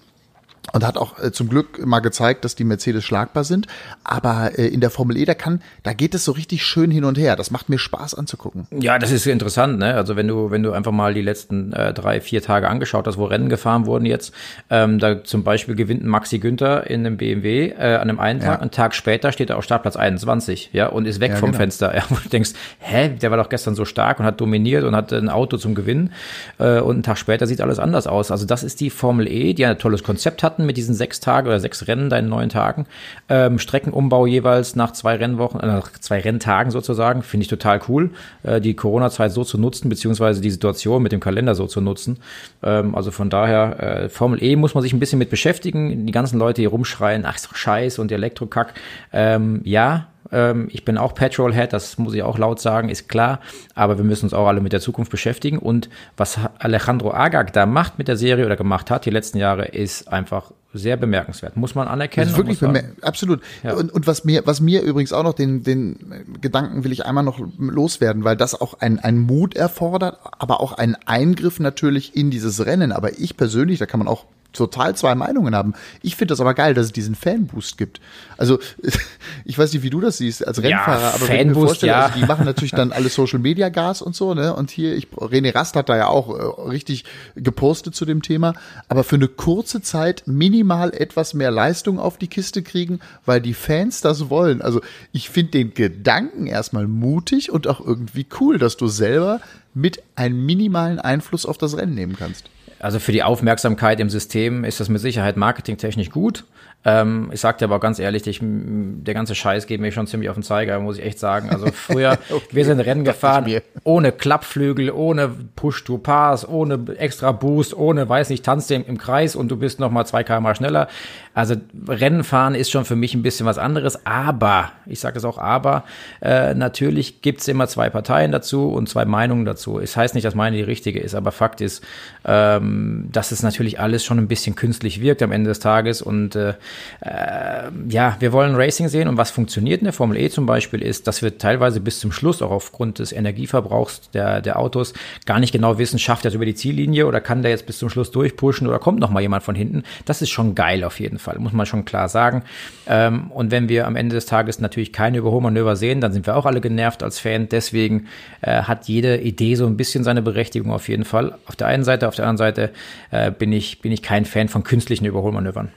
Und hat auch äh, zum Glück mal gezeigt, dass die Mercedes schlagbar sind. Aber äh, in der Formel E, da kann, da geht es so richtig schön hin und her. Das macht mir Spaß anzugucken. Ja, das ist interessant, ne? Also wenn du, wenn du einfach mal die letzten äh, drei, vier Tage angeschaut hast, wo Rennen gefahren wurden jetzt, ähm, da zum Beispiel gewinnt Maxi Günther in einem BMW äh, an einem einen Tag, ja. einen Tag später steht er auf Startplatz 21, ja, und ist weg ja, vom genau. Fenster. <laughs> Ja, wo du denkst, hä, der war doch gestern so stark und hat dominiert und hat ein Auto zum Gewinnen. Äh, und einen Tag später sieht alles anders aus. Also das ist die Formel E, die ein tolles Konzept hatten mit diesen sechs Tagen oder sechs Rennen da in neun Tagen. Ähm, Streckenumbau jeweils nach zwei Rennwochen, äh, nach zwei Renntagen sozusagen, finde ich total cool, äh, die Corona-Zeit so zu nutzen, beziehungsweise die Situation mit dem Kalender so zu nutzen. Ähm, also von daher, äh, Formel E muss man sich ein bisschen mit beschäftigen. Die ganzen Leute hier rumschreien, ach, doch scheiß und Elektrokack. Ähm, ja, ähm, ich bin auch Petrolhead, das muss ich auch laut sagen, ist klar. Aber wir müssen uns auch alle mit der Zukunft beschäftigen. Und was Alejandro Agag da macht mit der Serie oder gemacht hat die letzten Jahre, ist einfach sehr bemerkenswert. Muss man anerkennen. Das ist wirklich bemer absolut. Ja. Und, und was mir, was mir übrigens auch noch den, den Gedanken will ich einmal noch loswerden, weil das auch ein, ein Mut erfordert, aber auch ein Eingriff natürlich in dieses Rennen. Aber ich persönlich, da kann man auch total zwei Meinungen haben. Ich finde das aber geil, dass es diesen Fanboost gibt. Also <laughs> ich weiß nicht, wie du das siehst als Rennfahrer, ja, aber Fanboost, wenn ich mir vorstelle, ja. also die machen natürlich dann <laughs> alle Social Media Gas und so, ne? Und hier, ich, René Rast hat da ja auch äh, richtig gepostet zu dem Thema. Aber für eine kurze Zeit minimal etwas mehr Leistung auf die Kiste kriegen, weil die Fans das wollen. Also ich finde den Gedanken erstmal mutig und auch irgendwie cool, dass du selber mit einem minimalen Einfluss auf das Rennen nehmen kannst. Also für die Aufmerksamkeit im System ist das mit Sicherheit marketingtechnisch gut. Ähm, ich sag dir aber ganz ehrlich, ich, der ganze Scheiß geht mir schon ziemlich auf den Zeiger, muss ich echt sagen. Also früher, <laughs> okay, wir sind Rennen gefahren ohne Klappflügel, ohne Push-to-Pass, ohne extra Boost, ohne, weiß nicht, tanzt im, im Kreis und du bist noch mal zwei km schneller. Also Rennen fahren ist schon für mich ein bisschen was anderes, aber, ich sage es auch aber, äh, natürlich gibt's immer zwei Parteien dazu und zwei Meinungen dazu. Es heißt nicht, dass meine die richtige ist, aber Fakt ist, ähm, dass es natürlich alles schon ein bisschen künstlich wirkt am Ende des Tages und äh, äh, ja, wir wollen Racing sehen und was funktioniert in der Formel E zum Beispiel ist, dass wir teilweise bis zum Schluss auch aufgrund des Energieverbrauchs der, der Autos gar nicht genau wissen, schafft er es über die Ziellinie oder kann der jetzt bis zum Schluss durchpushen oder kommt noch mal jemand von hinten. Das ist schon geil auf jeden Fall. Fall, muss man schon klar sagen. Ähm, und wenn wir am Ende des Tages natürlich keine Überholmanöver sehen, dann sind wir auch alle genervt als Fan. Deswegen äh, hat jede Idee so ein bisschen seine Berechtigung auf jeden Fall. Auf der einen Seite, auf der anderen Seite äh, bin, ich, bin ich kein Fan von künstlichen Überholmanövern.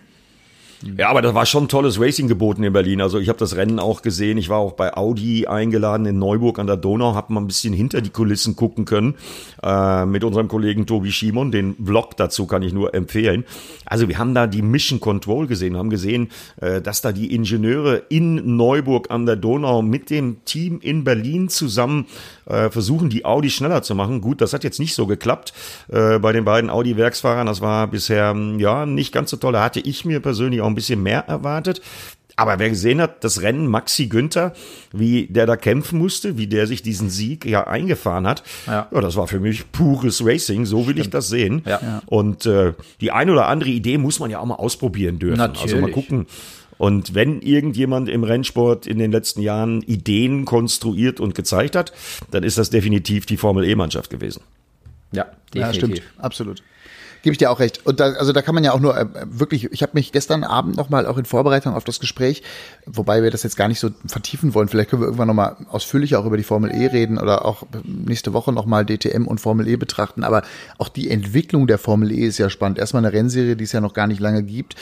Ja, aber das war schon tolles Racing geboten in Berlin. Also ich habe das Rennen auch gesehen. Ich war auch bei Audi eingeladen in Neuburg an der Donau, habe mal ein bisschen hinter die Kulissen gucken können äh, mit unserem Kollegen Tobi Schimon. Den Vlog dazu kann ich nur empfehlen. Also wir haben da die Mission Control gesehen, haben gesehen, äh, dass da die Ingenieure in Neuburg an der Donau mit dem Team in Berlin zusammen äh, versuchen, die Audi schneller zu machen. Gut, das hat jetzt nicht so geklappt äh, bei den beiden Audi-Werksfahrern. Das war bisher ja nicht ganz so toll. Da hatte ich mir persönlich auch ein bisschen mehr erwartet. Aber wer gesehen hat, das Rennen Maxi Günther, wie der da kämpfen musste, wie der sich diesen Sieg ja eingefahren hat, ja, ja das war für mich pures Racing, so will Stimmt. ich das sehen. Ja. Und äh, die eine oder andere Idee muss man ja auch mal ausprobieren dürfen. Natürlich. Also mal gucken, und wenn irgendjemand im Rennsport in den letzten Jahren Ideen konstruiert und gezeigt hat, dann ist das definitiv die Formel E-Mannschaft gewesen. Ja, definitiv. Ja, stimmt, absolut. Gebe ich dir auch recht. Und da, also da kann man ja auch nur äh, wirklich, ich habe mich gestern Abend nochmal auch in Vorbereitung auf das Gespräch, wobei wir das jetzt gar nicht so vertiefen wollen, vielleicht können wir irgendwann nochmal ausführlicher auch über die Formel E reden oder auch nächste Woche nochmal DTM und Formel E betrachten. Aber auch die Entwicklung der Formel E ist ja spannend. Erstmal eine Rennserie, die es ja noch gar nicht lange gibt.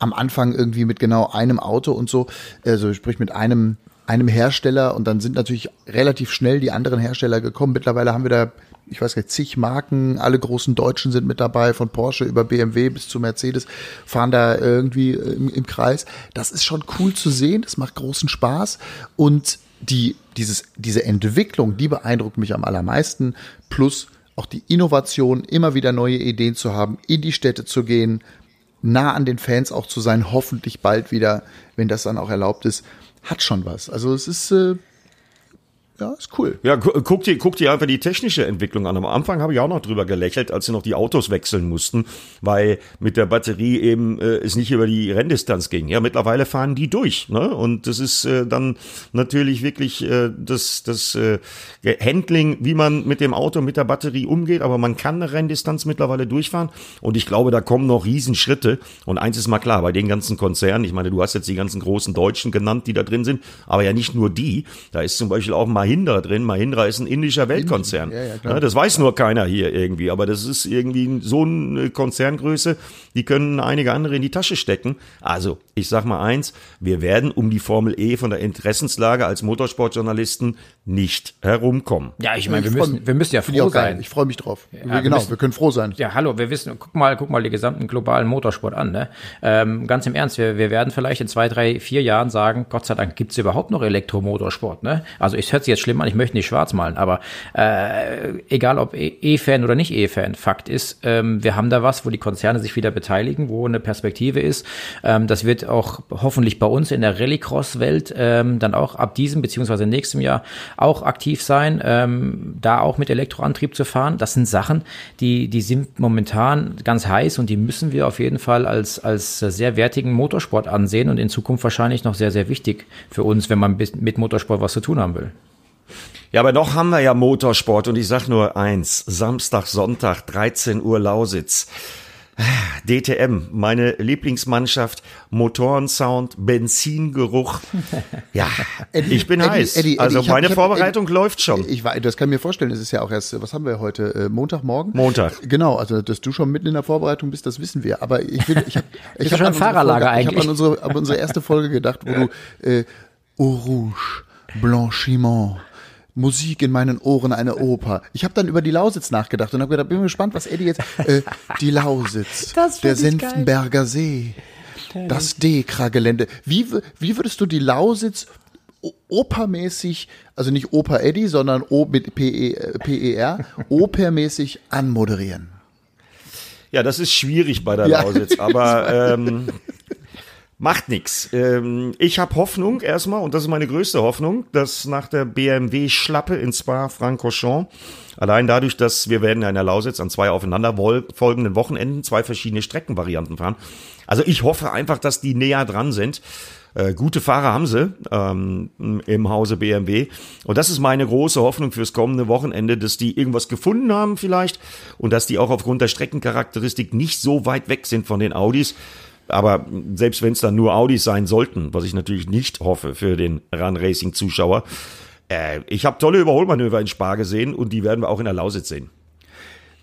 Am Anfang irgendwie mit genau einem Auto und so, also sprich mit einem einem Hersteller und dann sind natürlich relativ schnell die anderen Hersteller gekommen. Mittlerweile haben wir da ich weiß nicht, zig Marken, alle großen Deutschen sind mit dabei, von Porsche über BMW bis zu Mercedes, fahren da irgendwie im, im Kreis. Das ist schon cool zu sehen, das macht großen Spaß und die, dieses, diese Entwicklung, die beeindruckt mich am allermeisten, plus auch die Innovation, immer wieder neue Ideen zu haben, in die Städte zu gehen, nah an den Fans auch zu sein, hoffentlich bald wieder, wenn das dann auch erlaubt ist, hat schon was. Also es ist, äh, ja, ist cool. Ja, guck dir, guck dir einfach die technische Entwicklung an. Am Anfang habe ich auch noch drüber gelächelt, als sie noch die Autos wechseln mussten, weil mit der Batterie eben äh, es nicht über die Renndistanz ging. Ja, mittlerweile fahren die durch, ne? Und das ist äh, dann natürlich wirklich äh, das, das äh, Handling, wie man mit dem Auto, mit der Batterie umgeht, aber man kann eine Renndistanz mittlerweile durchfahren. Und ich glaube, da kommen noch Riesenschritte. Und eins ist mal klar, bei den ganzen Konzernen, ich meine, du hast jetzt die ganzen großen Deutschen genannt, die da drin sind, aber ja nicht nur die. Da ist zum Beispiel auch Mahindra drin. Mahindra ist ein indischer Weltkonzern. Ja, ja, das weiß nur keiner hier irgendwie, aber das ist irgendwie so eine Konzerngröße, die können einige andere in die Tasche stecken. Also, ich sag mal eins, wir werden um die Formel E von der Interessenslage als Motorsportjournalisten nicht herumkommen. Ja, ich meine, wir müssen, wir müssen ja froh sein. Ich freue mich drauf. Ja, genau, wir, müssen, wir, können froh sein. Ja, hallo, wir wissen, guck mal, guck mal die gesamten globalen Motorsport an. Ne? Ähm, ganz im Ernst, wir, wir werden vielleicht in zwei, drei, vier Jahren sagen, Gott sei Dank gibt's überhaupt noch Elektromotorsport. Ne? Also ich hört sich jetzt schlimm an, ich möchte nicht schwarz malen, aber äh, egal ob e, E-Fan oder nicht E-Fan, Fakt ist, ähm, wir haben da was, wo die Konzerne sich wieder beteiligen, wo eine Perspektive ist. Ähm, das wird auch hoffentlich bei uns in der Rallycross-Welt ähm, dann auch ab diesem beziehungsweise nächstem Jahr auch aktiv sein, ähm, da auch mit Elektroantrieb zu fahren. Das sind Sachen, die, die sind momentan ganz heiß und die müssen wir auf jeden Fall als, als sehr wertigen Motorsport ansehen und in Zukunft wahrscheinlich noch sehr, sehr wichtig für uns, wenn man mit Motorsport was zu tun haben will. Ja, aber noch haben wir ja Motorsport und ich sag nur eins. Samstag, Sonntag, 13 Uhr Lausitz. DTM, meine Lieblingsmannschaft, Motorensound, Benzingeruch. <laughs> Ja, Eddie, ich bin Eddie, heiß. Eddie, also meine hab, Vorbereitung läuft schon. Ich, ich, das kann mir vorstellen, es ist ja auch erst, was haben wir heute, äh, Montagmorgen? Montag. Genau, also dass du schon mitten in der Vorbereitung bist, das wissen wir. Aber ich will, ich habe <laughs> ich hab schon Fahrerlager Folge, eigentlich. Ich habe an unsere, an unsere erste Folge gedacht, wo <laughs> du äh, Rouge, Blanchiment, Musik in meinen Ohren, eine Oper. Ich habe dann über die Lausitz nachgedacht und habe gedacht, bin gespannt, was Eddie jetzt. Äh, die <laughs> Lausitz, der Senftenberger See, das Dekra-Gelände. Wie, wie würdest du die Lausitz opermäßig, also nicht Oper Eddie, sondern O mit P-E-R, -E, <laughs> opermäßig anmoderieren? Ja, das ist schwierig bei der ja. Lausitz, aber <laughs> ähm, Macht nix. Ähm, ich habe Hoffnung erstmal, und das ist meine größte Hoffnung, dass nach der BMW-Schlappe in Spa-Francorchamps, allein dadurch, dass wir werden ja in der Lausitz an zwei aufeinanderfolgenden Wochenenden zwei verschiedene Streckenvarianten fahren. Also ich hoffe einfach, dass die näher dran sind. Äh, gute Fahrer haben sie ähm, im Hause BMW. Und das ist meine große Hoffnung fürs kommende Wochenende, dass die irgendwas gefunden haben vielleicht und dass die auch aufgrund der Streckencharakteristik nicht so weit weg sind von den Audis, aber selbst wenn es dann nur Audis sein sollten, was ich natürlich nicht hoffe für den Run Racing Zuschauer, äh, ich habe tolle Überholmanöver in Spar gesehen und die werden wir auch in der Lausitz sehen.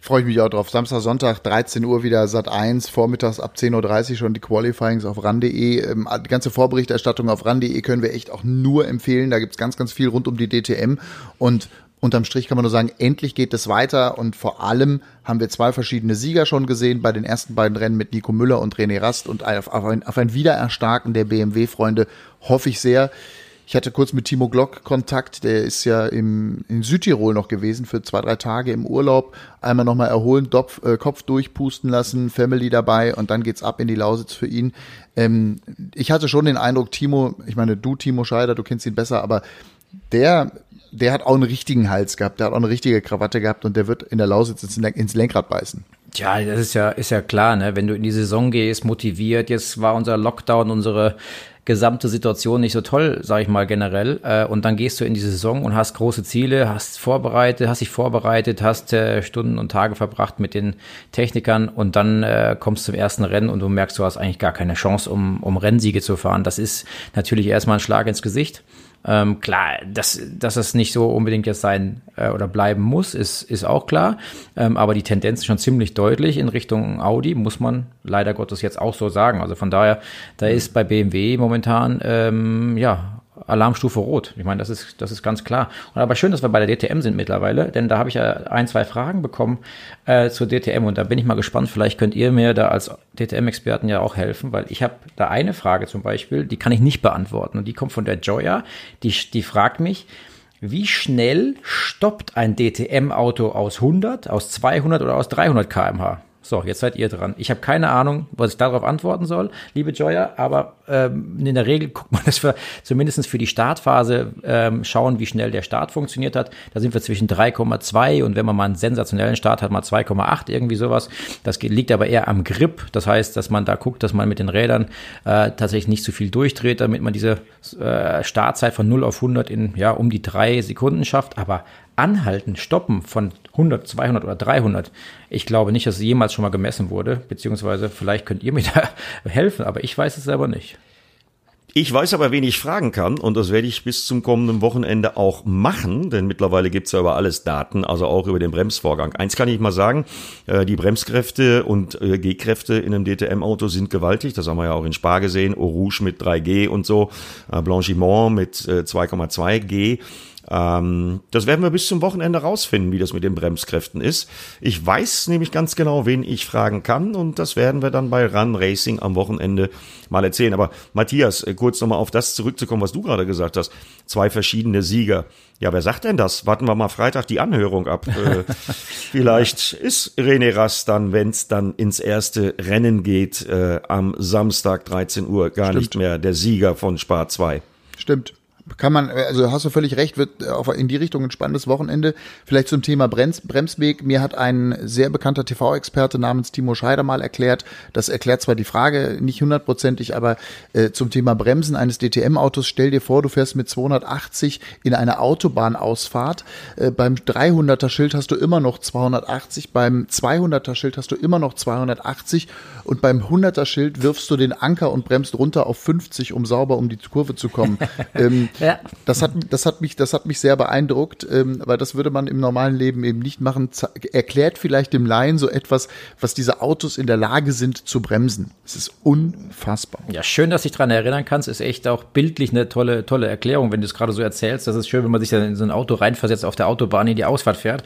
Freue ich mich auch drauf. Samstag, Sonntag, 13 Uhr wieder Sat 1, vormittags ab 10.30 Uhr schon die Qualifyings auf ran.de. Ähm, die ganze Vorberichterstattung auf ran.de können wir echt auch nur empfehlen. Da gibt's ganz, ganz viel rund um die DTM. Und unterm Strich kann man nur sagen, endlich geht es weiter und vor allem haben wir zwei verschiedene Sieger schon gesehen bei den ersten beiden Rennen mit Nico Müller und René Rast und auf, auf, ein, auf ein Wiedererstarken der BMW-Freunde hoffe ich sehr. Ich hatte kurz mit Timo Glock Kontakt, der ist ja im, in Südtirol noch gewesen für zwei, drei Tage im Urlaub. Einmal nochmal erholen, Dopf, äh, Kopf durchpusten lassen, Family dabei und dann geht's ab in die Lausitz für ihn. Ähm, ich hatte schon den Eindruck, Timo, ich meine, du Timo Scheider, du kennst ihn besser, aber der der hat auch einen richtigen Hals gehabt, der hat auch eine richtige Krawatte gehabt und der wird in der Lausitz ins Lenkrad beißen. Tja, das ist ja, ist ja klar, ne? Wenn du in die Saison gehst, motiviert, jetzt war unser Lockdown, unsere gesamte Situation nicht so toll, sage ich mal generell. Äh, und dann gehst du in die Saison und hast große Ziele, hast vorbereitet, hast dich vorbereitet, hast äh, Stunden und Tage verbracht mit den Technikern und dann äh, kommst du zum ersten Rennen und du merkst, du hast eigentlich gar keine Chance, um, um Rennsiege zu fahren. Das ist natürlich erstmal ein Schlag ins Gesicht. Ähm, klar, dass, dass es nicht so unbedingt jetzt sein äh, oder bleiben muss, ist, ist auch klar. Ähm, aber die Tendenz ist schon ziemlich deutlich in Richtung Audi, muss man leider Gottes jetzt auch so sagen. Also von daher, da ist bei BMW momentan ähm, ja Alarmstufe rot. Ich meine, das ist, das ist ganz klar. Und aber schön, dass wir bei der DTM sind mittlerweile, denn da habe ich ja ein, zwei Fragen bekommen äh, zur DTM und da bin ich mal gespannt. Vielleicht könnt ihr mir da als DTM-Experten ja auch helfen, weil ich habe da eine Frage zum Beispiel, die kann ich nicht beantworten und die kommt von der Joya. Die, die fragt mich, wie schnell stoppt ein DTM-Auto aus 100, aus 200 oder aus 300 kmh? So, jetzt seid ihr dran. Ich habe keine Ahnung, was ich darauf antworten soll, liebe Joya, aber ähm, in der Regel guckt man, <laughs> dass wir zumindest für die Startphase ähm, schauen, wie schnell der Start funktioniert hat. Da sind wir zwischen 3,2 und wenn man mal einen sensationellen Start hat, mal 2,8, irgendwie sowas. Das liegt aber eher am Grip. Das heißt, dass man da guckt, dass man mit den Rädern äh, tatsächlich nicht zu viel durchdreht, damit man diese äh, Startzeit von 0 auf 100 in ja um die drei Sekunden schafft. Aber anhalten, stoppen von 100, 200 oder 300. Ich glaube nicht, dass es jemals schon mal gemessen wurde, beziehungsweise vielleicht könnt ihr mir <laughs> da helfen, aber ich weiß es selber nicht. Ich weiß aber, wen ich fragen kann und das werde ich bis zum kommenden Wochenende auch machen, denn mittlerweile gibt's ja über alles Daten, also auch über den Bremsvorgang. Eins kann ich mal sagen, äh, die Bremskräfte und äh, G-Kräfte in einem DTM-Auto sind gewaltig, das haben wir ja auch in Spa gesehen, Eau Rouge mit 3G und so, äh, Blanchiment mit 2,2 G. Ähm, das werden wir bis zum Wochenende rausfinden, wie das mit den Bremskräften ist. Ich weiß nämlich ganz genau, wen ich fragen kann und das werden wir dann bei Run Racing am Wochenende mal erzählen. Aber Matthias, äh, kurz nochmal auf das zurückzukommen, was du gerade gesagt hast. Zwei verschiedene Sieger. Ja, wer sagt denn das? Warten wir mal Freitag die Anhörung ab. Äh, <laughs> vielleicht ist René Rast dann, wenn es dann ins erste Rennen geht, äh, am Samstag 13 Uhr gar Stimmt. nicht mehr der Sieger von Spar 2. Stimmt kann man, also hast du völlig recht, wird auch in die Richtung ein spannendes Wochenende. Vielleicht zum Thema Brems, Bremsweg. Mir hat ein sehr bekannter TV-Experte namens Timo Scheider mal erklärt, das erklärt zwar die Frage nicht hundertprozentig, aber äh, zum Thema Bremsen eines DTM-Autos, stell dir vor, du fährst mit 280 in eine Autobahnausfahrt. Äh, beim 300er Schild hast du immer noch 280, beim 200er Schild hast du immer noch 280 und beim 100er Schild wirfst du den Anker und bremst runter auf 50, um sauber um die Kurve zu kommen. <laughs> ähm, ja. Das hat, das hat mich, das hat mich sehr beeindruckt, ähm, weil das würde man im normalen Leben eben nicht machen. Erklärt vielleicht dem Laien so etwas, was diese Autos in der Lage sind zu bremsen. Es ist unfassbar. Ja, schön, dass du dich daran erinnern kannst. Ist echt auch bildlich eine tolle, tolle Erklärung, wenn du es gerade so erzählst. Das ist schön, wenn man sich dann in so ein Auto reinversetzt, auf der Autobahn in die Ausfahrt fährt.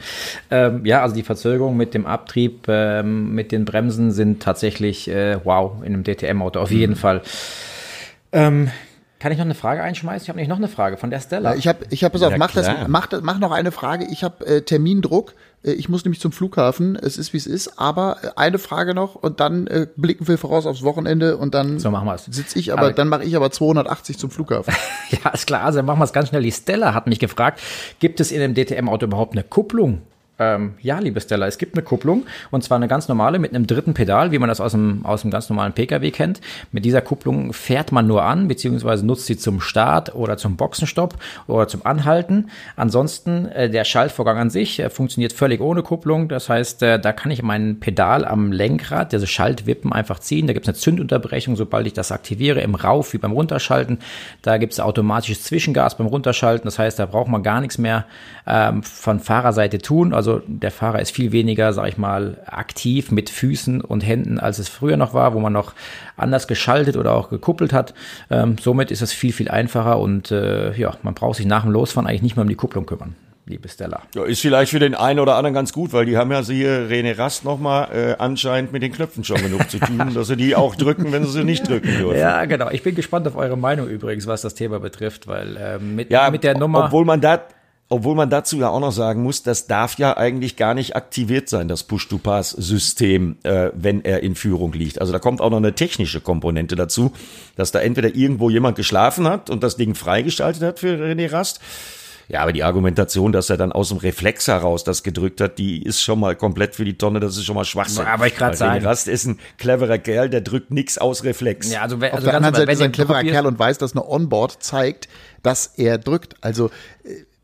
Ähm, ja, also die Verzögerung mit dem Abtrieb, ähm, mit den Bremsen sind tatsächlich äh, wow in einem DTM-Auto auf jeden mhm. Fall. Ähm, kann ich noch eine Frage einschmeißen? Ich habe nicht noch eine Frage von der Stella. Ja, ich habe, ich habe, pass auf, ja, mach das, mach, mach noch eine Frage. Ich habe äh, Termindruck. Äh, ich muss nämlich zum Flughafen. Es ist wie es ist. Aber äh, eine Frage noch und dann äh, blicken wir voraus aufs Wochenende und dann so machen wir's. sitz ich, aber, aber dann mache ich aber 280 zum Flughafen. <laughs> ja, ist klar. Also dann machen wir es ganz schnell. Die Stella hat mich gefragt: Gibt es in dem DTM-Auto überhaupt eine Kupplung? Ähm, ja, liebe Stella, es gibt eine Kupplung und zwar eine ganz normale mit einem dritten Pedal, wie man das aus dem, aus dem ganz normalen Pkw kennt. Mit dieser Kupplung fährt man nur an, beziehungsweise nutzt sie zum Start oder zum Boxenstopp oder zum Anhalten. Ansonsten äh, der Schaltvorgang an sich äh, funktioniert völlig ohne Kupplung. Das heißt, äh, da kann ich mein Pedal am Lenkrad, diese Schaltwippen einfach ziehen. Da gibt es eine Zündunterbrechung, sobald ich das aktiviere, im Rauf wie beim Runterschalten. Da gibt es automatisches Zwischengas beim Runterschalten. Das heißt, da braucht man gar nichts mehr ähm, von Fahrerseite tun. Also also der Fahrer ist viel weniger, sag ich mal, aktiv mit Füßen und Händen, als es früher noch war, wo man noch anders geschaltet oder auch gekuppelt hat. Ähm, somit ist es viel, viel einfacher und äh, ja, man braucht sich nach dem Losfahren eigentlich nicht mehr um die Kupplung kümmern liebe Stella. Ja, ist vielleicht für den einen oder anderen ganz gut, weil die haben ja sie René Rast nochmal äh, anscheinend mit den Knöpfen schon genug zu tun, dass sie die auch drücken, wenn sie sie nicht drücken dürfen. Ja, genau. Ich bin gespannt auf eure Meinung übrigens, was das Thema betrifft, weil äh, mit, ja, mit der Nummer. Obwohl man da obwohl man dazu ja auch noch sagen muss, das darf ja eigentlich gar nicht aktiviert sein, das Push-to-Pass-System, äh, wenn er in Führung liegt. Also da kommt auch noch eine technische Komponente dazu, dass da entweder irgendwo jemand geschlafen hat und das Ding freigeschaltet hat für René Rast. Ja, aber die Argumentation, dass er dann aus dem Reflex heraus das gedrückt hat, die ist schon mal komplett für die Tonne, das ist schon mal Schwachsinn. Aber ich gerade sagen. Rast ist ein cleverer Kerl, der drückt nix aus Reflex. Ja, also, also Auf der anderen Seite ist er ein cleverer Kerl und weiß, dass eine Onboard zeigt, dass er drückt. Also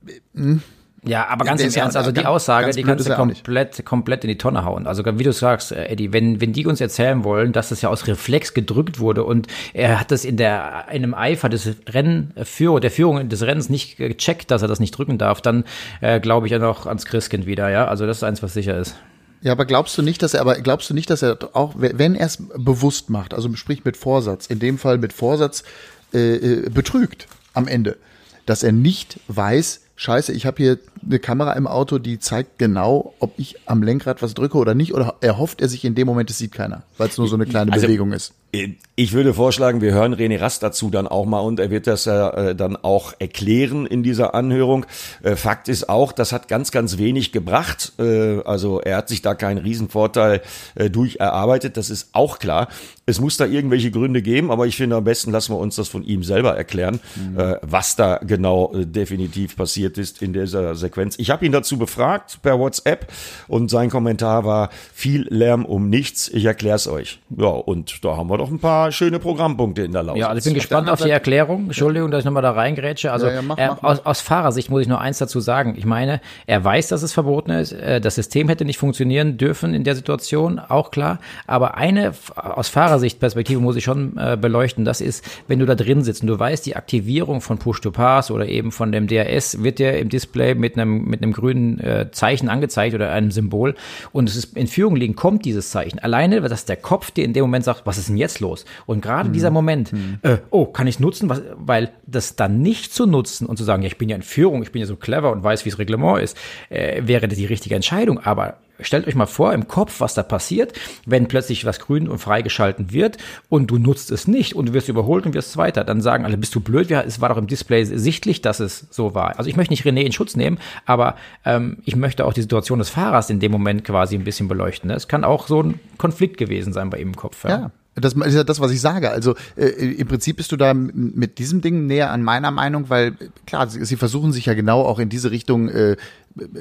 äh, ja, aber ganz im Ernst, also die Aussage, die kannst du komplett, komplett in die Tonne hauen. Also wie du sagst, äh, Eddie, wenn, wenn die uns erzählen wollen, dass das ja aus Reflex gedrückt wurde und er hat das in der, in einem Eifer des Rennführer, der Führung des Rennens nicht gecheckt, dass er das nicht drücken darf, dann äh, glaube ich ja noch ans Christkind wieder, ja. Also das ist eins, was sicher ist. Ja, aber glaubst du nicht, dass er, aber glaubst du nicht, dass er auch, wenn er es bewusst macht, also sprich mit Vorsatz, in dem Fall mit Vorsatz, äh, äh betrügt am Ende, dass er nicht weiß, scheiße, ich habe hier eine Kamera im Auto, die zeigt genau, ob ich am Lenkrad was drücke oder nicht, oder erhofft er sich in dem Moment, es sieht keiner, weil es nur so eine kleine also, Bewegung ist. Ich würde vorschlagen, wir hören René Rast dazu dann auch mal und er wird das ja äh, dann auch erklären in dieser Anhörung. Äh, Fakt ist auch, das hat ganz, ganz wenig gebracht. Äh, also er hat sich da keinen Riesenvorteil äh, durch erarbeitet, das ist auch klar. Es muss da irgendwelche Gründe geben, aber ich finde am besten lassen wir uns das von ihm selber erklären, mhm. äh, was da genau äh, definitiv passiert ist in dieser Sequenz. Ich habe ihn dazu befragt per WhatsApp und sein Kommentar war viel Lärm um nichts. Ich erkläre es euch. Ja, und da haben wir doch ein paar schöne Programmpunkte in der Lausitz. Ja, also ich bin gespannt auf die Erklärung. Entschuldigung, dass ich nochmal da reingrätsche. Also ja, ja, mach, äh, mach, aus, aus Fahrersicht muss ich nur eins dazu sagen. Ich meine, er weiß, dass es verboten ist. Äh, das System hätte nicht funktionieren dürfen in der Situation, auch klar. Aber eine aus Fahrersicht-Perspektive muss ich schon äh, beleuchten. Das ist, wenn du da drin sitzt und du weißt, die Aktivierung von Push-to-Pass oder eben von dem DRS wird dir im Display mit einem, mit einem grünen äh, Zeichen angezeigt oder einem Symbol und es ist in Führung liegen, kommt dieses Zeichen. Alleine, dass der Kopf dir in dem Moment sagt, was ist denn jetzt los? Und gerade mhm. dieser Moment, mhm. äh, oh, kann ich es nutzen? Was, weil das dann nicht zu nutzen und zu sagen, ja, ich bin ja in Führung, ich bin ja so clever und weiß, wie das Reglement ist, äh, wäre die richtige Entscheidung. Aber stellt euch mal vor im Kopf, was da passiert, wenn plötzlich was grün und freigeschalten wird und du nutzt es nicht und du wirst überholt und wirst Zweiter. Dann sagen alle, bist du blöd? Ja, es war doch im Display sichtlich, dass es so war. Also ich möchte nicht René in Schutz nehmen, aber ähm, ich möchte auch die Situation des Fahrers in dem Moment quasi ein bisschen beleuchten. Es kann auch so ein Konflikt gewesen sein bei ihm im Kopf. Ja. ja. Das ist ja das, was ich sage. Also äh, im Prinzip bist du da mit diesem Ding näher an meiner Meinung, weil klar, sie, sie versuchen sich ja genau auch in diese Richtung, äh,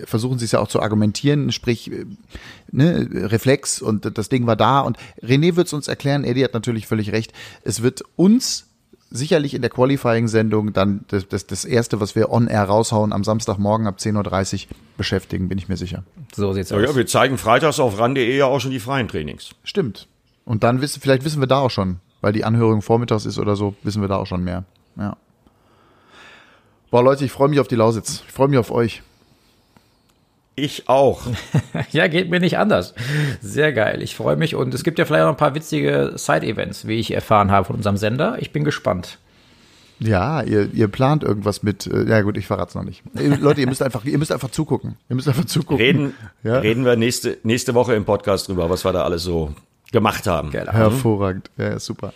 versuchen sie es ja auch zu argumentieren, sprich äh, ne, Reflex und das Ding war da. Und René wird es uns erklären, Eddie hat natürlich völlig recht. Es wird uns sicherlich in der Qualifying-Sendung dann das, das, das erste, was wir on-air raushauen am Samstagmorgen ab 10.30 Uhr beschäftigen, bin ich mir sicher. So sieht's aus. Ja, wir zeigen freitags auf RAN.de ja auch schon die freien Trainings. Stimmt. Und dann wissen, vielleicht wissen wir da auch schon, weil die Anhörung vormittags ist oder so, wissen wir da auch schon mehr. Ja. Boah, Leute, ich freue mich auf die Lausitz. Ich freue mich auf euch. Ich auch. <laughs> ja, geht mir nicht anders. Sehr geil. Ich freue mich und es gibt ja vielleicht noch ein paar witzige Side-Events, wie ich erfahren habe von unserem Sender. Ich bin gespannt. Ja, ihr, ihr plant irgendwas mit. Äh, ja gut, ich verrate es noch nicht. Leute, ihr müsst einfach, ihr müsst einfach zugucken. Ihr müsst einfach zugucken. Reden, ja? reden wir nächste, nächste Woche im Podcast drüber, was wir da alles so gemacht haben. Geil, Hervorragend, ja, super.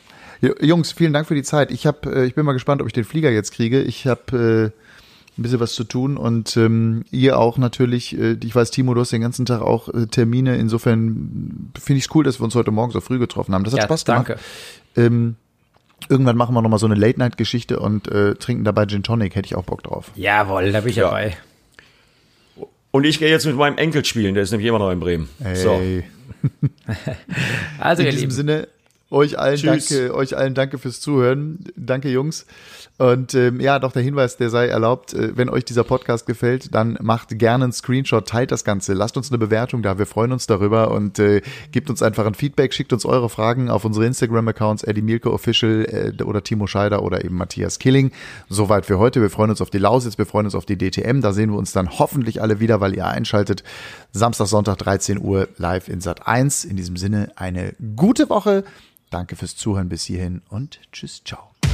Jungs, vielen Dank für die Zeit. Ich hab, äh, ich bin mal gespannt, ob ich den Flieger jetzt kriege. Ich habe äh, ein bisschen was zu tun und ähm, ihr auch natürlich. Äh, ich weiß, Timo, du hast den ganzen Tag auch äh, Termine. Insofern finde ich es cool, dass wir uns heute Morgen so früh getroffen haben. Das hat ja, Spaß gemacht. Danke. Ähm, irgendwann machen wir noch mal so eine Late-Night-Geschichte und äh, trinken dabei Gin Tonic. Hätte ich auch Bock drauf. Jawohl, da bin ich ja. dabei. Und ich gehe jetzt mit meinem Enkel spielen, der ist nämlich immer noch in Bremen. Hey. So. Also, in diesem Sinne, euch allen Tschüss. danke, euch allen danke fürs Zuhören. Danke, Jungs. Und ähm, ja, doch der Hinweis, der sei erlaubt, äh, wenn euch dieser Podcast gefällt, dann macht gerne einen Screenshot, teilt das Ganze, lasst uns eine Bewertung da, wir freuen uns darüber und äh, gebt uns einfach ein Feedback, schickt uns eure Fragen auf unsere Instagram-Accounts, Eddie Mielke Official äh, oder Timo Scheider oder eben Matthias Killing. Soweit für heute. Wir freuen uns auf die Lausitz, wir freuen uns auf die DTM. Da sehen wir uns dann hoffentlich alle wieder, weil ihr einschaltet. Samstag, Sonntag, 13 Uhr live in Sat 1. In diesem Sinne eine gute Woche. Danke fürs Zuhören bis hierhin und tschüss, ciao.